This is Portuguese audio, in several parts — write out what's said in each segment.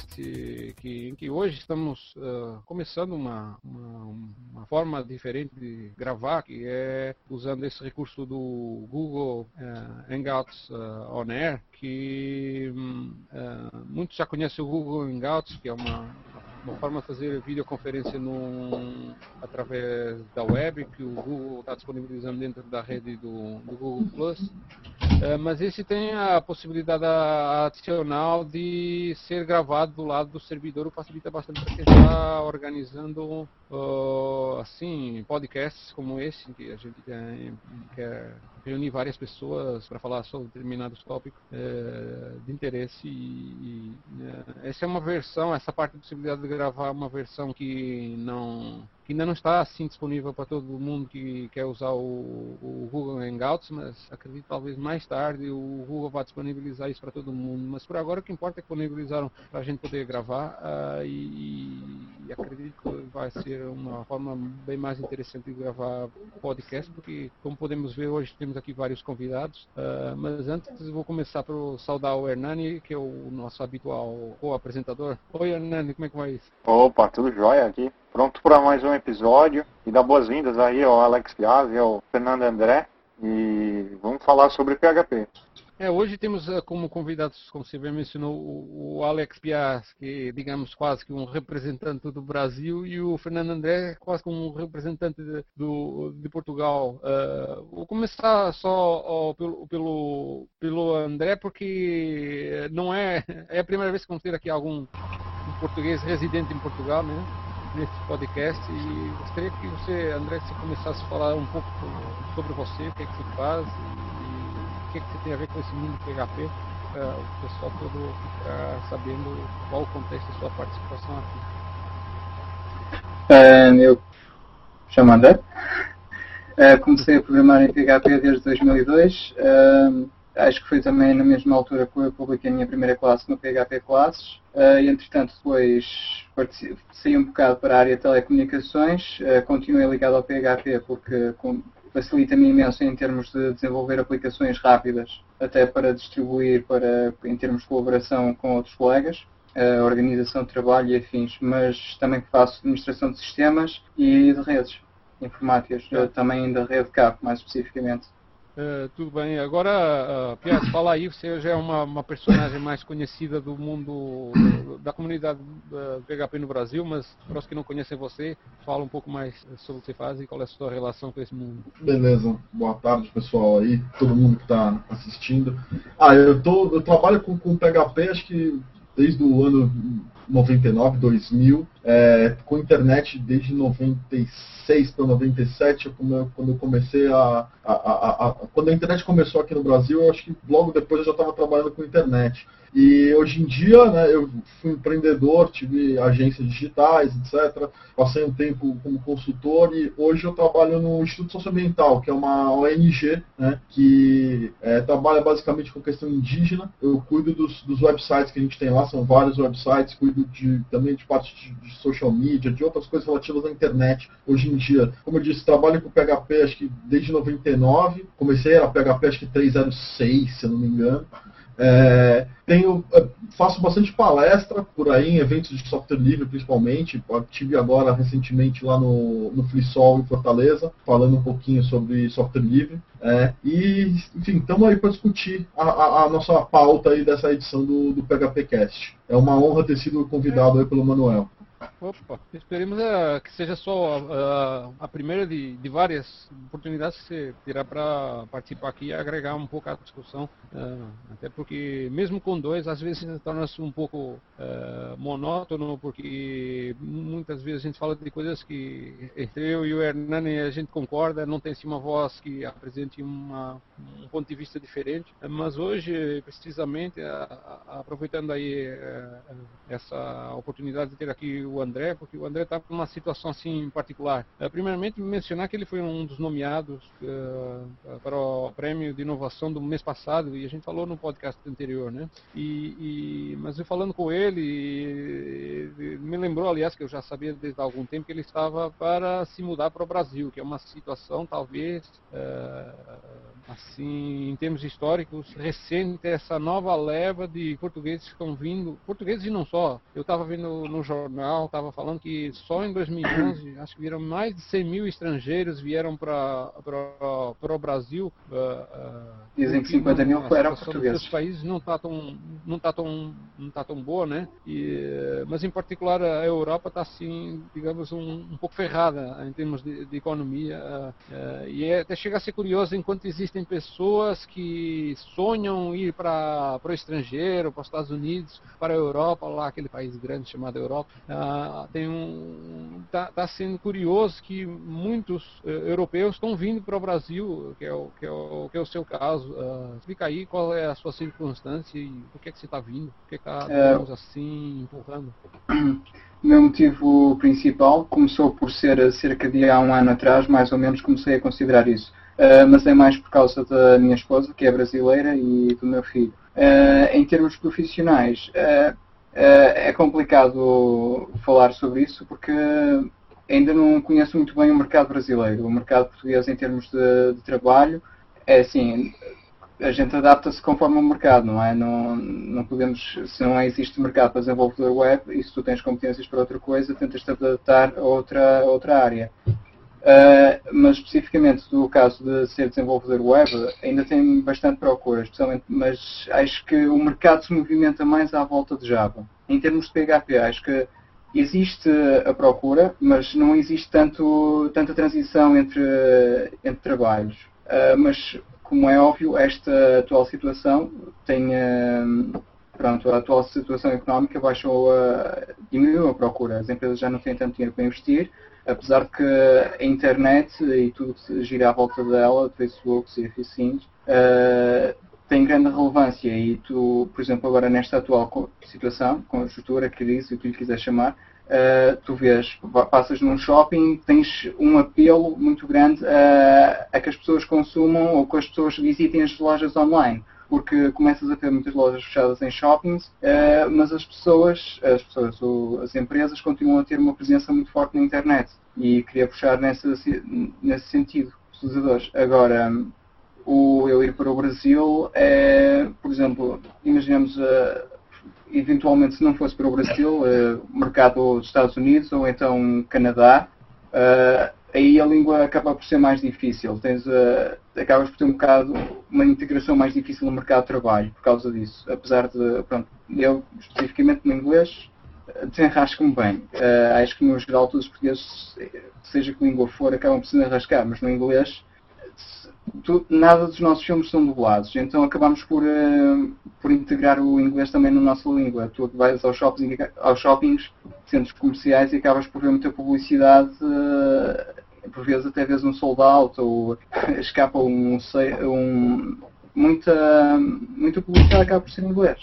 podcast que, em que hoje estamos uh, começando uma, uma, uma, forma diferente de gravar, que é usando esse recurso do Google uh, Hangouts uh, On Air, que um, muitos já conhecem o Google Hangouts, que é uma, uma forma de fazer videoconferência num, através da web, que o Google está disponibilizando dentro da rede do, do Google Plus. Uh, mas esse tem a possibilidade adicional de ser gravado do lado do servidor, o facilita bastante para quem está organizando uh, assim podcasts como esse, que a gente quer, quer reunir várias pessoas para falar sobre determinados tópicos é, de interesse e, e é, essa é uma versão, essa parte da possibilidade de gravar uma versão que não ainda não está assim disponível para todo mundo que quer usar o, o, Google Hangouts, mas acredito talvez mais tarde o Google vá disponibilizar isso para todo mundo. Mas por agora o que importa é que disponibilizaram para a gente poder gravar uh, e, e, acredito que vai ser uma forma bem mais interessante de gravar podcast, porque como podemos ver hoje temos aqui vários convidados. Uh, mas antes vou começar por saudar o Hernani, que é o nosso habitual co-apresentador. Oi Hernani, como é que vai isso? Opa, tudo jóia aqui pronto para mais um episódio e dar boas-vindas aí ao Alex Piazzi e ao Fernando André e vamos falar sobre PHP. É, hoje temos uh, como convidados, como você bem mencionou, o, Alex Piaz, que é, digamos quase que um representante do Brasil, e o Fernando André, quase como um representante de, do, de Portugal. Uh, vou começar só pelo, pelo, pelo André, porque não é, é a primeira vez que vamos ter aqui algum um português residente em Portugal, né? Nesse podcast e gostaria que você, André, se começasse a falar um pouco sobre você, o que é que você faz e o que é que você tem a ver com esse mundo PHP, para o pessoal todo ficar sabendo qual o contexto da sua participação aqui. Uh, eu chamo André. Uh, comecei a programar em PHP desde 2002. Uh, acho que foi também na mesma altura que eu publiquei a minha primeira classe no PHP Classes uh, e entretanto depois saí um bocado para a área de telecomunicações, uh, continuei ligado ao PHP porque facilita-me imenso em termos de desenvolver aplicações rápidas, até para distribuir para, em termos de colaboração com outros colegas, uh, organização de trabalho e afins, mas também faço administração de sistemas e de redes informáticas, também da rede CAP mais especificamente. Uh, tudo bem. Agora, uh, Piaz, fala aí, você já é uma, uma, personagem mais conhecida do mundo, da comunidade do PHP no Brasil, mas para os que não conhecem você, fala um pouco mais sobre o que você faz e qual é a sua relação com esse mundo. Beleza. Boa tarde, pessoal aí, todo mundo que está assistindo. Ah, eu, tô, eu trabalho com, com PHP, acho que desde o ano 99, 2000, é, com internet desde 96 para 97, quando eu comecei a, a, a, a, Quando a internet começou aqui no Brasil, eu acho que logo depois eu já estava trabalhando com internet. E hoje em dia, né, eu fui empreendedor, tive agências digitais, etc. Passei um tempo como consultor e hoje eu trabalho no Instituto Socioambiental, que é uma ONG né, que é, trabalha basicamente com questão indígena. Eu cuido dos, dos, websites que a gente tem lá, são vários websites, cuido de, também de parte de, de social media, de outras coisas relativas à internet. Hoje em dia, como eu disse, trabalho com PHP acho que desde 99, comecei a PHP acho que 306, se eu não me engano. É, tenho, é, faço bastante palestra por aí, em eventos de software livre principalmente. Tive agora recentemente lá no, no FreeSol em Fortaleza, falando um pouquinho sobre software livre. É, e, enfim, estamos aí para discutir a, a, a, nossa pauta aí dessa edição do, do PHPcast. É uma honra ter sido convidado aí pelo Manuel. Opa, esperemos uh, que seja só uh, a primeira de, de, várias oportunidades que você terá para participar aqui e agregar um pouco à discussão. Uh, até porque, mesmo com dois, às vezes torna-se um pouco monótono, porque muitas vezes a gente fala de coisas que entre eu e o Hernani a gente concorda, não tem assim, uma voz que apresente uma, um ponto de vista diferente. Mas hoje, precisamente, aproveitando aí essa oportunidade de ter aqui o André, porque o André está numa situação assim particular. Uh, primeiramente, mencionar que ele foi um dos nomeados uh, para o prêmio de inovação do mês passado, e a gente falou no podcast anterior, né? E, e, mas eu falando com ele, me lembrou, aliás, que eu já sabia desde há algum tempo que ele estava para se mudar para o Brasil, que é uma situação talvez assim, em termos históricos, recente essa nova leva de portugueses que estão vindo, portugueses e não só. Eu estava vendo no jornal, estava falando que só em 2011, acho que viram mais de 100 mil estrangeiros vieram para o Brasil. Uh, uh, Dizem que 50 mil eram portugueses. Os países não está tão, não tá tão, não tá tão boa, né? E, mas em particular a Europa está assim, digamos, um, um, pouco ferrada em termos de, de economia. Uh, e é, até chega a ser curioso enquanto existem existem pessoas que sonham ir para o estrangeiro, para os Estados Unidos, para a Europa, lá aquele país grande chamado Europa. Ah, tem um tá, tá, sendo curioso que muitos uh, europeus estão vindo para o Brasil, que é o, que é o, que é o seu caso. Uh, explica aí qual é a sua circunstância e por que, é que você está vindo, por que está, é... assim, empurrando. O meu motivo principal começou por ser cerca de há um ano atrás, mais ou menos, comecei a considerar isso. Uh, mas é mais por causa da minha esposa, que é brasileira, e do meu filho. Uh, em termos profissionais, uh, é complicado falar sobre isso porque ainda não conheço muito bem o mercado brasileiro. O mercado português, em termos de, de trabalho, é assim: a gente adapta-se conforme o mercado, não é? Não, não podemos, se não existe mercado para desenvolvedor web e se tu tens competências para outra coisa, tentas-te adaptar a outra, a outra área. Uh, mas especificamente do caso de ser desenvolvedor web, ainda tem bastante procura, especialmente, mas acho que o mercado se movimenta mais à volta de Java. Em termos de PHP, acho que existe a procura, mas não existe tanto, tanta transição entre, entre trabalhos. Uh, mas, como é óbvio, esta atual situação tem. Uh, pronto, a atual situação económica baixou a, diminuiu a procura. As empresas já não têm tanto dinheiro para investir apesar que a internet e tudo que gira à volta dela, Facebook e afins, uh, tem grande relevância. E tu, por exemplo, agora nesta atual situação, conjuntura, crise, o que lhe quiser chamar, uh, tu vês, passas num shopping, tens um apelo muito grande a que as pessoas consumam ou que as pessoas visitem as lojas online porque começas a ter muitas lojas fechadas em shoppings, uh, mas as pessoas, as pessoas, as empresas continuam a ter uma presença muito forte na internet e queria puxar nesse, sentido, os utilizadores. Agora, o eu ir para o Brasil é, por exemplo, imaginemos uh, eventualmente se não fosse para o Brasil, uh, mercado dos Estados Unidos ou então Canadá, uh, aí a língua acaba por ser mais difícil. Tens, uh, acabas por ter um bocado uma integração mais difícil no mercado de trabalho por causa disso. Apesar de, pronto, eu especificamente no inglês desenrasco-me bem. Uh, acho que no geral todos os portugueses, seja que língua for, acabam por se desenrascar, mas no inglês tu, nada dos nossos filmes são dublados, então acabamos por, uh, por integrar o inglês também na nossa língua. Tu vais aos shoppings, aos shoppings centros comerciais e acabas por ver muita publicidade uh, por vezes até vês um sold out ou escapa um, um muita, muita publicidade acaba por ser em inglês.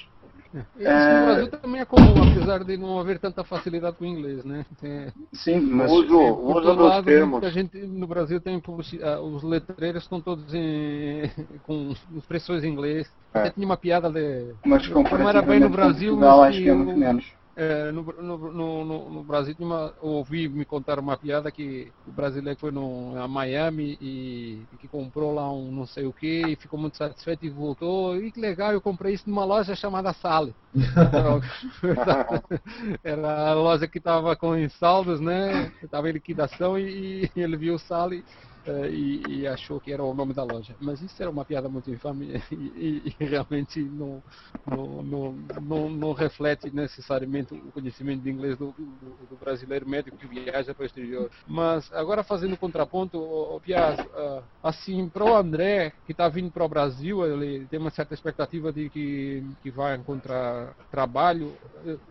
É. Isso no Brasil também é comum, apesar de não haver tanta facilidade com o inglês, né? Tem, Sim, mas uso, uso dos lado, termos. A gente no Brasil tem ah, os letreiros estão todos em, com expressões em inglês. É. Até tinha uma piada de mas como era bem no Brasil, Portugal, acho que é muito menos. É, no, no, no, no, Brasil uma, ouvi me contar uma piada que o brasileiro foi no, a Miami e, e, que comprou lá um não sei o que e ficou muito satisfeito e voltou. E que legal, eu comprei isso numa loja chamada Sally. Era a loja que estava com saldos, né? Estava em liquidação e, e ele viu o Sally uh, e, e, achou que era o nome da loja. Mas isso era uma piada muito infame e, e realmente não, não, não, não, não, reflete necessariamente o conhecimento de inglês do, do, do brasileiro médico que viaja para o exterior. Mas agora fazendo contraponto, o Piaz, uh, assim, para o André, que está vindo para o Brasil, ele tem uma certa expectativa de que, que vai encontrar trabalho,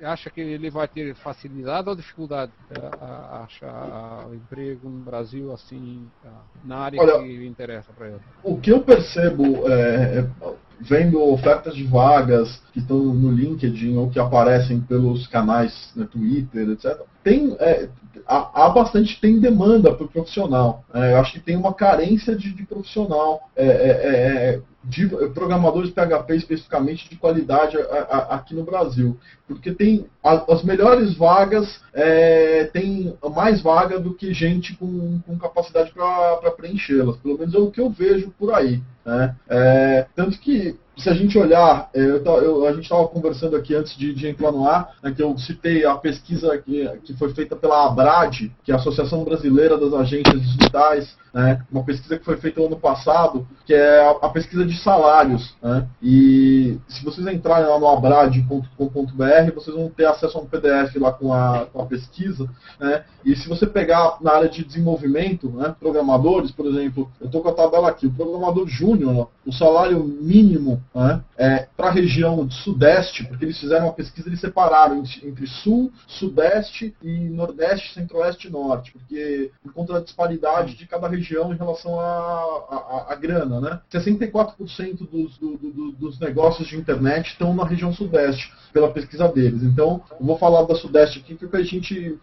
acha que ele vai ter facilidade ou dificuldade uh, a achar emprego no Brasil assim na área Olha, que interessa para ele. O que eu percebo é, é, vendo ofertas de vagas que estão no LinkedIn ou que aparecem pelos canais né, Twitter, etc. tem, é, há, bastante tem demanda para o profissional. É, eu acho que tem uma carência de, de profissional, é, é, é de programadores PHP especificamente de qualidade a, a, aqui no Brasil. Porque tem a, as melhores vagas, tem mais vaga do que gente com, com capacidade para preenchê-las. Pelo menos é o que eu vejo por aí. Né? tanto que se a gente olhar, é, eu, eu, a gente estava conversando aqui antes de, de, entrar no ar, né, que eu citei a pesquisa que, que foi feita pela ABRAD, que é a Associação Brasileira das Agências Digitais, né, uma pesquisa que foi feita no ano passado, que é a, a pesquisa de salários. Né, e se vocês entrarem lá no abrad.com.br, vocês vão ter acesso a um PDF lá com a, com a pesquisa. Né, e se você pegar na área de desenvolvimento, né, programadores, por exemplo, eu estou com a tabela aqui, o programador júnior, o salário mínimo né, é, para a região sudeste, porque eles fizeram uma pesquisa, eles separaram entre sul, sudeste e nordeste, centro-oeste e norte, porque por conta da disparidade de cada região em relação à grana. Né? 64% dos, do, do, dos negócios de internet estão na região sudeste, pela pesquisa deles. Então, eu vou falar da sudeste aqui, que é a gente,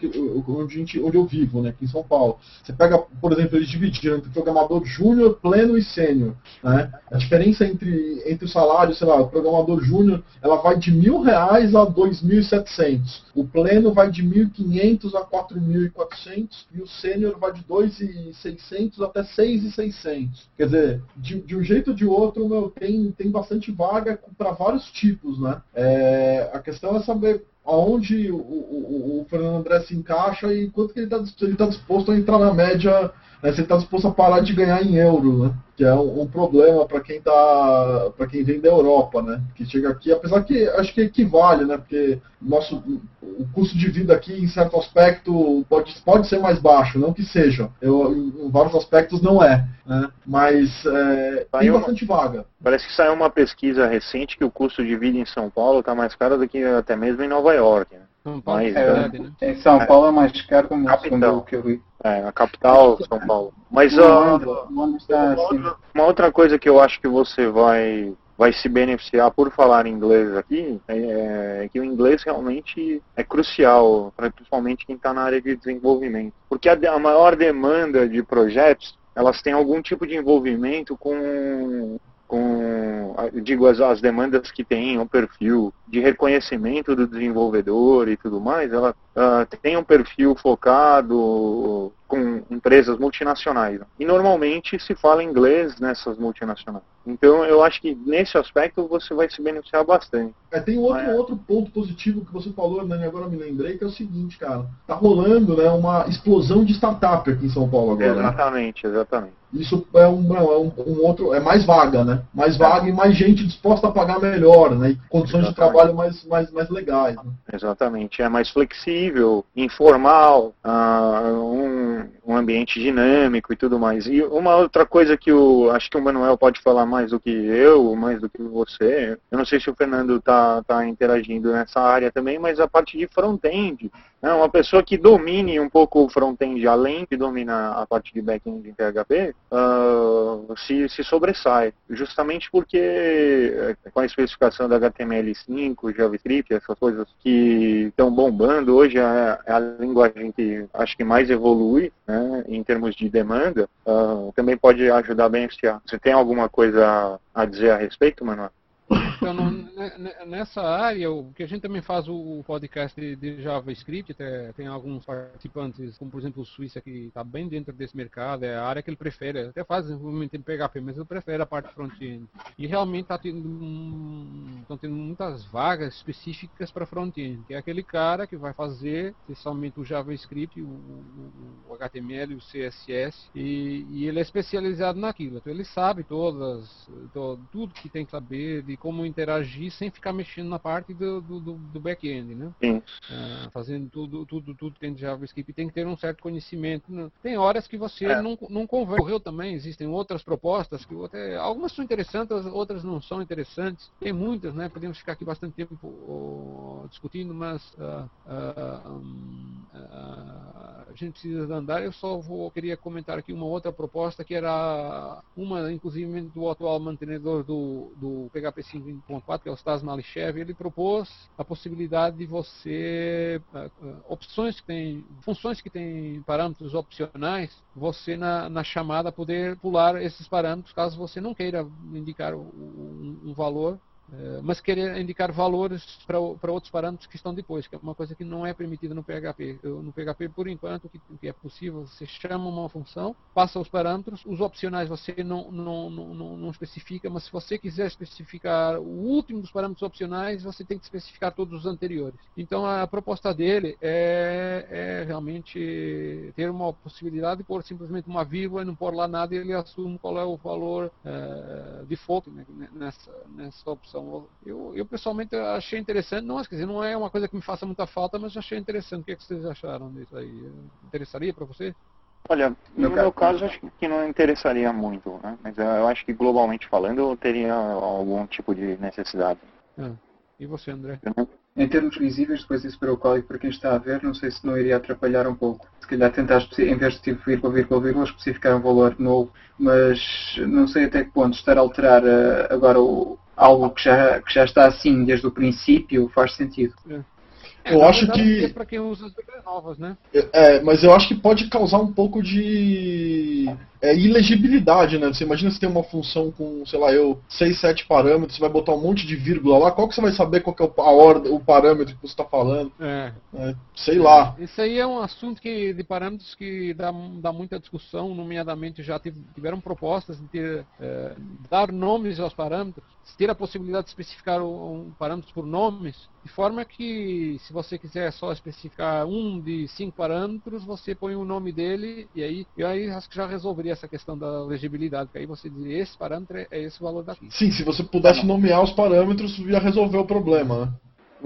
onde, a gente, onde eu vivo, né, aqui em São Paulo. Você pega, por exemplo, eles dividiram entre programador júnior, pleno e sênior. Né? A diferença entre, entre salário, sei lá, programador júnior, ela vai de mil reais a 2.700. O pleno vai de 1.500 a 4.400 e o sênior vai de 2.600 até 6.600. Quer dizer, de, de, um jeito ou de outro, meu, tem, tem bastante vaga para vários tipos, né? É, a questão é saber aonde o, o, o, Fernando André se encaixa e quanto que ele está tá disposto a entrar na média né, você está disposto a parar de ganhar em euro, né? Que é um, um problema para quem tá, para quem vem da Europa, né? Que chega aqui, apesar que acho que equivale, né? Porque nosso o custo de vida aqui, em certo aspecto, pode, pode ser mais baixo, não que seja. Eu, em, vários aspectos não é, né? Mas é, tem bastante vaga. Parece que saiu uma pesquisa recente que o custo de vida em São Paulo está mais caro do que até mesmo em Nova York. Né? São Paulo mais, é verdade, né? Em São é. Paulo é mais caro que o que eu vi. É, a capital, São Paulo. Mas uh, uma, outra, uma outra coisa que eu acho que você vai vai se beneficiar por falar inglês aqui é, é que o inglês realmente é crucial, principalmente quem está na área de desenvolvimento. Porque a, a, maior demanda de projetos, elas têm algum tipo de envolvimento com com, digo, as, as demandas que tem um perfil de reconhecimento do desenvolvedor e tudo mais, ela uh, tem um perfil focado com empresas multinacionais. E normalmente se fala inglês nessas multinacionais. Então eu acho que nesse aspecto você vai se beneficiar bastante. É, tem outro, é. outro ponto positivo que você falou, Nani, agora me lembrei, que é o seguinte, cara. Tá rolando né, uma explosão de startup aqui em São Paulo agora. Né? Exatamente, né? exatamente. Isso é um, é um, um, outro, é mais vaga, né? Mais vaga e mais gente disposta a pagar melhor, né? E condições Exatamente. de trabalho mais, mais, mais legais. Né? Exatamente. É mais flexível, informal, uh, um, um ambiente dinâmico e tudo mais. E uma outra coisa que o acho que o Manuel pode falar mais do que eu, mais do que você. Eu não sei se o Fernando está tá interagindo nessa área também, mas a parte de front-end né? Uma pessoa que domine um pouco o front-end, além de dominar a parte de back-end em PHP, uh, se, se sobressai. Justamente porque, eh, com a especificação da HTML5, JavaScript, essas coisas que estão bombando, hoje é, é, a linguagem que acho que mais evolui né, em termos de demanda, uh, também pode ajudar a beneficiar. Você tem alguma coisa a dizer a respeito, Manuel? Então, nessa área, o que a gente também faz o podcast de, de JavaScript, tem alguns participantes, como por exemplo o Suíça, que está bem dentro desse mercado, é a área que ele prefere, até faz desenvolvimento em PHP, mas ele prefere a parte front-end. E realmente está tendo, estão tendo muitas vagas específicas para front-end, que é aquele cara que vai fazer especialmente o JavaScript, o, o HTML, o CSS, e, e, ele é especializado naquilo. Então ele sabe todas, todo, tudo que tem que saber de como interagir sem ficar mexendo na parte do, do, do back-end, né? Uh, fazendo tudo, tudo, tudo dentro de JavaScript tem que ter um certo conhecimento. Né? Tem horas que você é. não, não também, existem outras propostas que até, algumas são interessantes, outras não são interessantes. Tem muitas, né? Podemos ficar aqui bastante tempo uh, discutindo, mas uh, um, a gente precisa andar. Eu só vou, queria comentar aqui uma outra proposta que era uma, inclusive, do atual mantenedor do, do PHP 5.4, que é o Stas Malichev, ele propôs a possibilidade de você, opções que tem, funções que têm parâmetros opcionais, você na, na chamada poder pular esses parâmetros caso você não queira indicar um, um valor mas querer indicar valores para, para outros parâmetros que estão depois, que é uma coisa que não é permitida no PHP. No PHP, por enquanto, o que, que, é possível, você chama uma função, passa os parâmetros, os opcionais você não, não, não, não, especifica, mas se você quiser especificar o último dos parâmetros opcionais, você tem que especificar todos os anteriores. Então, a proposta dele é, é realmente ter uma possibilidade de pôr simplesmente uma vírgula e não pôr lá nada e ele assume qual é o valor é, default né, nessa, nessa opção. Então, eu, eu pessoalmente achei interessante, não, quer dizer, não é uma coisa que me faça muita falta, mas achei interessante. O que, é que vocês acharam disso aí? Interessaria para você? Olha, no meu caso, acho que não interessaria muito, né? mas eu acho que globalmente falando eu teria algum tipo de necessidade. Ah, e você, André? Em termos visíveis, depois isso para o código, para quem está a ver, não sei se não iria atrapalhar um pouco. Se calhar tentar, em vez de tipo vírgula, vírgula, vírgula, especificar um valor novo, mas não sei até que ponto estar a alterar uh, agora o, algo que já, que já está assim desde o princípio faz sentido. É. É, eu acho que. É para quem usa as novas, né? É, mas eu acho que pode causar um pouco de é, ilegibilidade, né? Você imagina se tem uma função com, sei lá, eu, 6, 7 parâmetros, você vai botar um monte de vírgula lá, qual que você vai saber qual que é a ordem, o parâmetro que você está falando? É. é. Sei lá. Isso aí é um assunto que, de parâmetros que dá, dá muita discussão, nomeadamente já tiveram propostas de ter, é, dar nomes aos parâmetros, ter a possibilidade de especificar um, parâmetros por nomes, de forma que se você quiser só especificar um de cinco parâmetros, você põe o nome dele e aí, e aí acho que já resolveria essa questão da legibilidade, que aí você diria esse parâmetro é esse valor daqui. Sim, se você pudesse nomear os parâmetros, ia resolver o problema, né?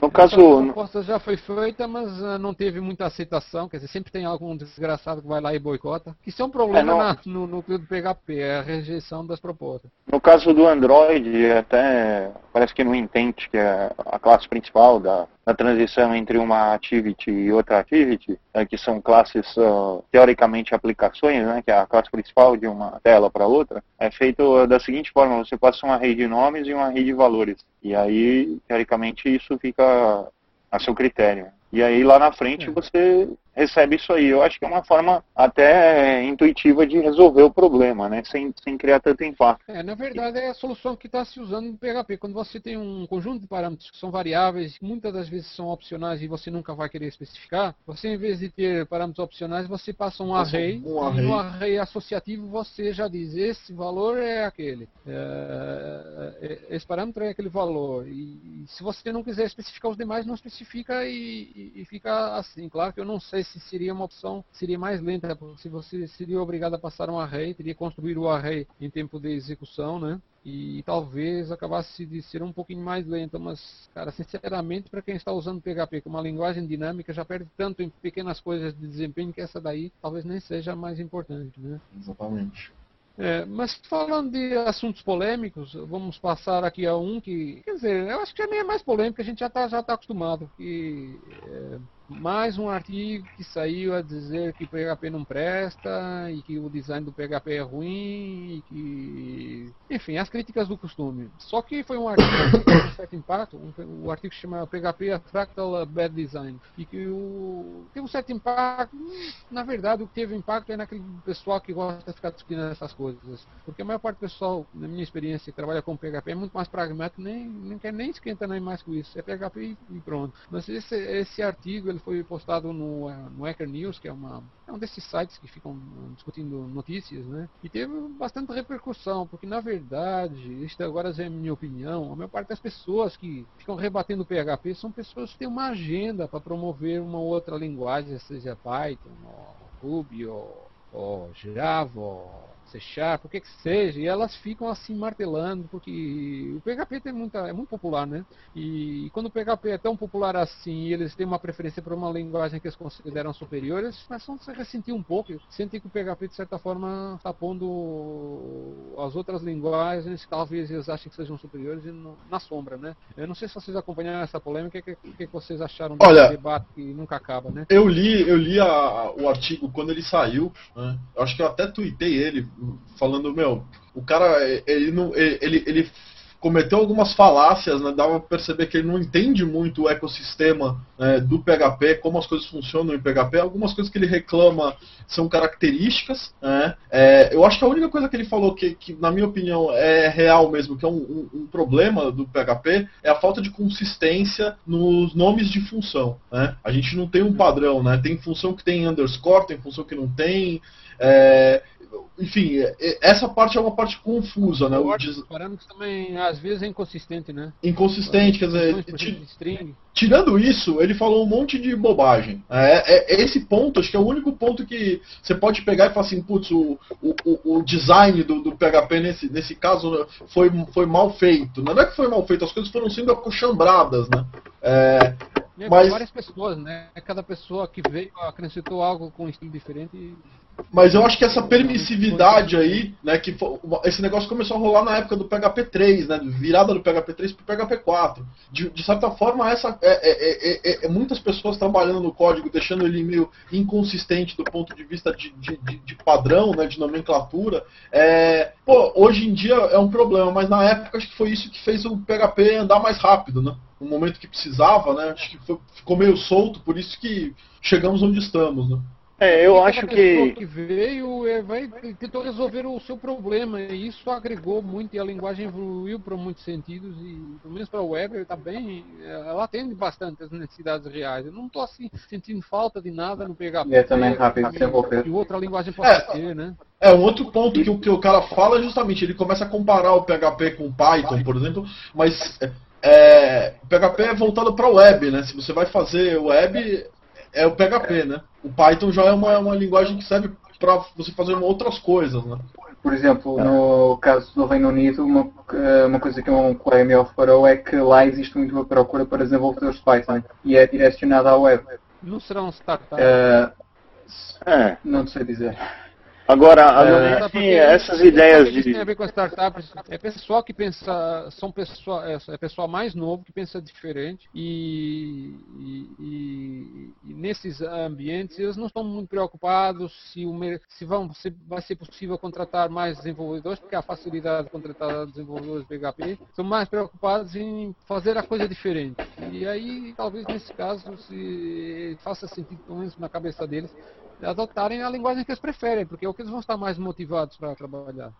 No caso. A proposta já foi feita, mas uh, não teve muita aceitação. Quer dizer, sempre tem algum desgraçado que vai lá e boicota. Isso é um problema é, na, no núcleo do PHP, é a rejeição das propostas. No caso do Android, até parece que no Intent, que é a classe principal da, da transição entre uma activity e outra activity, é, que são classes uh, teoricamente aplicações, né, que é a classe principal de uma tela para outra, é feito da seguinte forma: você passa uma rede de nomes e uma rede de valores. E aí, teoricamente, isso fica a seu critério. E aí lá na frente é. você recebe isso aí. Eu acho que é uma forma até intuitiva de resolver o problema, né? Sem, sem criar tanto impacto. É, na verdade é a solução que está se usando no PHP. Quando você tem um conjunto de parâmetros que são variáveis, muitas das vezes são opcionais e você nunca vai querer especificar, você em vez de ter parâmetros opcionais, você passa um array. Um array. E no array associativo você já diz, esse valor é aquele. É, é esse parâmetro é aquele valor. E, se você não quiser especificar os demais, não especifica e, e fica assim. Claro que eu não sei se seria uma opção, seria mais lenta, porque se você seria obrigado a passar um array, teria que construir o array em tempo de execução, né? E talvez acabasse de ser um pouquinho mais lenta, mas, cara, sinceramente, para quem está usando PHP como uma linguagem dinâmica, já perde tanto em pequenas coisas de desempenho que essa daí talvez nem seja mais importante, né? Exatamente. É, mas falando de assuntos polêmicos, vamos passar aqui a um que, quer dizer, eu acho que já nem é mais polêmico, a gente já está já tá acostumado. Que, é, mais um artigo que saiu a dizer que o PHP não presta e que o design do PHP é ruim e que. Enfim, as críticas do costume. Só que foi um artigo que um certo impacto, um, o artigo chama PHP a Fractal Bad Design. E que o, teve um certo impacto. Na verdade, o que teve impacto é naquele pessoal que gosta de ficar discutindo essas coisas. Porque a maior parte do pessoal, na minha experiência, que trabalha com PHP é muito mais pragmático, nem, nem quer nem esquentar nem mais com isso. É PHP e pronto. Mas esse, esse artigo ele foi postado no, eh, no Hacker News, que é, uma, é um desses sites que ficam eh, discutindo notícias, né? E teve bastante repercussão, porque na verdade, isto agora é a minha opinião, a maior parte das pessoas que ficam rebatendo o PHP são pessoas que têm uma agenda para promover uma outra linguagem, seja Python, ou Ruby, ou, ou Java, ou C Sharp, o que que seja, e elas ficam assim martelando, porque o PHP tem muita, é muito popular, né? E, quando o PHP é tão popular assim, e eles têm uma preferência por uma linguagem que eles consideram superior, eles começam a se ressentir um pouco, sentem que o PHP de certa forma está pondo as outras linguagens que talvez eles achem que sejam superiores na sombra, né? Eu não sei se vocês acompanharam essa polêmica, o que, que, que, vocês acharam desse debate que nunca acaba, né? Eu li, eu li a, o artigo quando ele saiu, né? acho que eu até tuitei ele falando, meu, o cara, ele não. Ele, ele cometeu algumas falácias, né? dava para perceber que ele não entende muito o ecossistema né, do PHP, como as coisas funcionam em PHP. Algumas coisas que ele reclama são características. Né? É, eu acho que a única coisa que ele falou que, que na minha opinião, é real mesmo, que é um, um, um, problema do PHP, é a falta de consistência nos nomes de função. Né? A gente não tem um padrão, né? tem função que tem underscore, tem função que não tem. É, enfim, é, é, essa parte é uma parte confusa, né? O diz... parâmetros também, às vezes, é inconsistente, né? Inconsistente, quer dizer, tirando isso, ele falou um monte de bobagem. É, é, esse ponto, acho que é o único ponto que você pode pegar e falar assim, putz, o, o, o design do, do PHP nesse, nesse caso foi, foi mal feito. Não é que foi mal feito, as coisas foram sendo acochambradas, né? É, mas... várias pessoas, né? Cada pessoa que veio acrescentou algo com um estilo diferente mas eu acho que essa permissividade aí, né, que esse negócio começou a rolar na época do PHP 3, né, virada do PHP 3 para o PHP 4. De, de, certa forma, essa é, é, é, é, muitas pessoas trabalhando no código, deixando ele meio inconsistente do ponto de vista de, de, de padrão, né, de nomenclatura. É, pô, hoje em dia é um problema, mas na época acho que foi isso que fez o PHP andar mais rápido, né? No momento que precisava, né? Acho que foi, ficou meio solto, por isso que chegamos onde estamos, né? É, eu acho que... que veio é, vai, tentou resolver o seu problema e isso agregou muito e a linguagem evoluiu para muitos sentidos e pelo menos para o web está bem, ela atende bastante as necessidades reais. Eu não estou assim sentindo falta de nada no PHP. É também rápido de desenvolver. E outra linguagem pode é, ter, né? É, um outro ponto que o que o cara fala é justamente, ele começa a comparar o PHP com o Python, por exemplo, mas é, o PHP é voltado para o web, né? Se você vai fazer web, é o PHP, né? O Python já é uma, uma linguagem que serve para você fazer outras coisas, né? Por exemplo, no caso do Reino Unido, uma, eh, uma coisa que um colega meu reparou é que lá existe muito a procura para desenvolvedores de Python e é direcionada à web. Não serão startups? Uh, é. Não sei dizer. Agora, é, essas ideias de. tem a ver com startups. É pessoal que pensa. São pessoal, é, é pessoal mais novo que pensa diferente. E, e, e, nesses ambientes eles não estão muito preocupados se, o, se, vão, se vai ser possível contratar mais desenvolvedores, porque a facilidade de contratar desenvolvedores PHP. Estão mais preocupados em fazer a coisa diferente. E aí, talvez nesse caso, se faça sentido, pelo menos na cabeça deles, adotarem a linguagem que eles preferem, porque é o que eles vão estar mais motivados para trabalhar.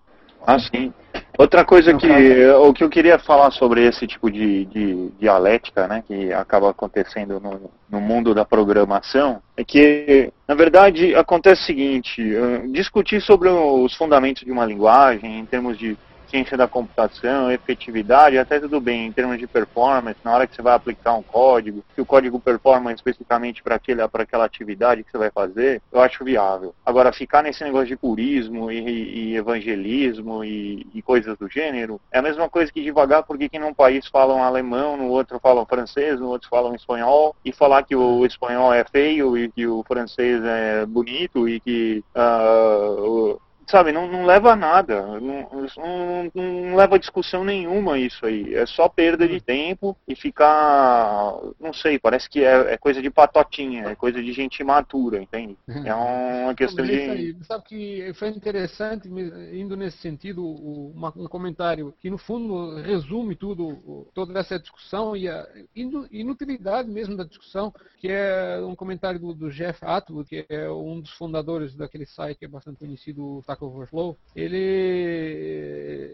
Ah, sim. Outra coisa que o que eu queria falar sobre esse tipo de, de dialética, né, que acaba acontecendo no, no mundo da programação, é que, na verdade, acontece o seguinte: discutir sobre os fundamentos de uma linguagem, em termos de ciência da computação, efetividade, até tudo bem em termos de performance, na hora que você vai aplicar um código, se o código performa especificamente para aquela atividade que você vai fazer, eu acho viável. Agora, ficar nesse negócio de purismo e, e evangelismo e, e, coisas do gênero, é a mesma coisa que devagar porque que num país falam alemão, no outro falam francês, no outro falam espanhol, e falar que o espanhol é feio e que o francês é bonito e que uh, sabe, não, não leva a nada, não, não, não, leva a discussão nenhuma isso aí. É só perda de tempo e ficar, não sei, parece que é, é coisa de patotinha, é coisa de gente imatura, entende? É uma questão de... Sabe que foi interessante, indo nesse sentido, um comentário que no fundo resume tudo, toda essa discussão e a inutilidade mesmo da discussão, que é um comentário do, do Jeff Atwood, que é um dos fundadores daquele site que é bastante conhecido, Stack Overflow, ele,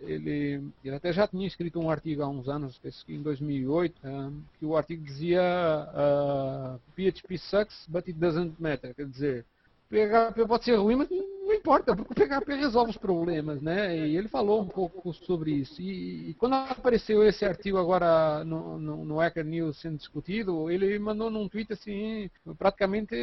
ele, ele até já tinha escrito um artigo há uns anos, em 2008, um, que o artigo dizia uh, PHP sucks, but it doesn't matter. Quer dizer, PHP pode ser ruim, mas não importa, porque o PHP resolve os problemas, né? E ele falou um pouco sobre isso. E, e quando apareceu esse artigo agora no, no, no Hacker News sendo discutido, ele mandou num tweet assim, praticamente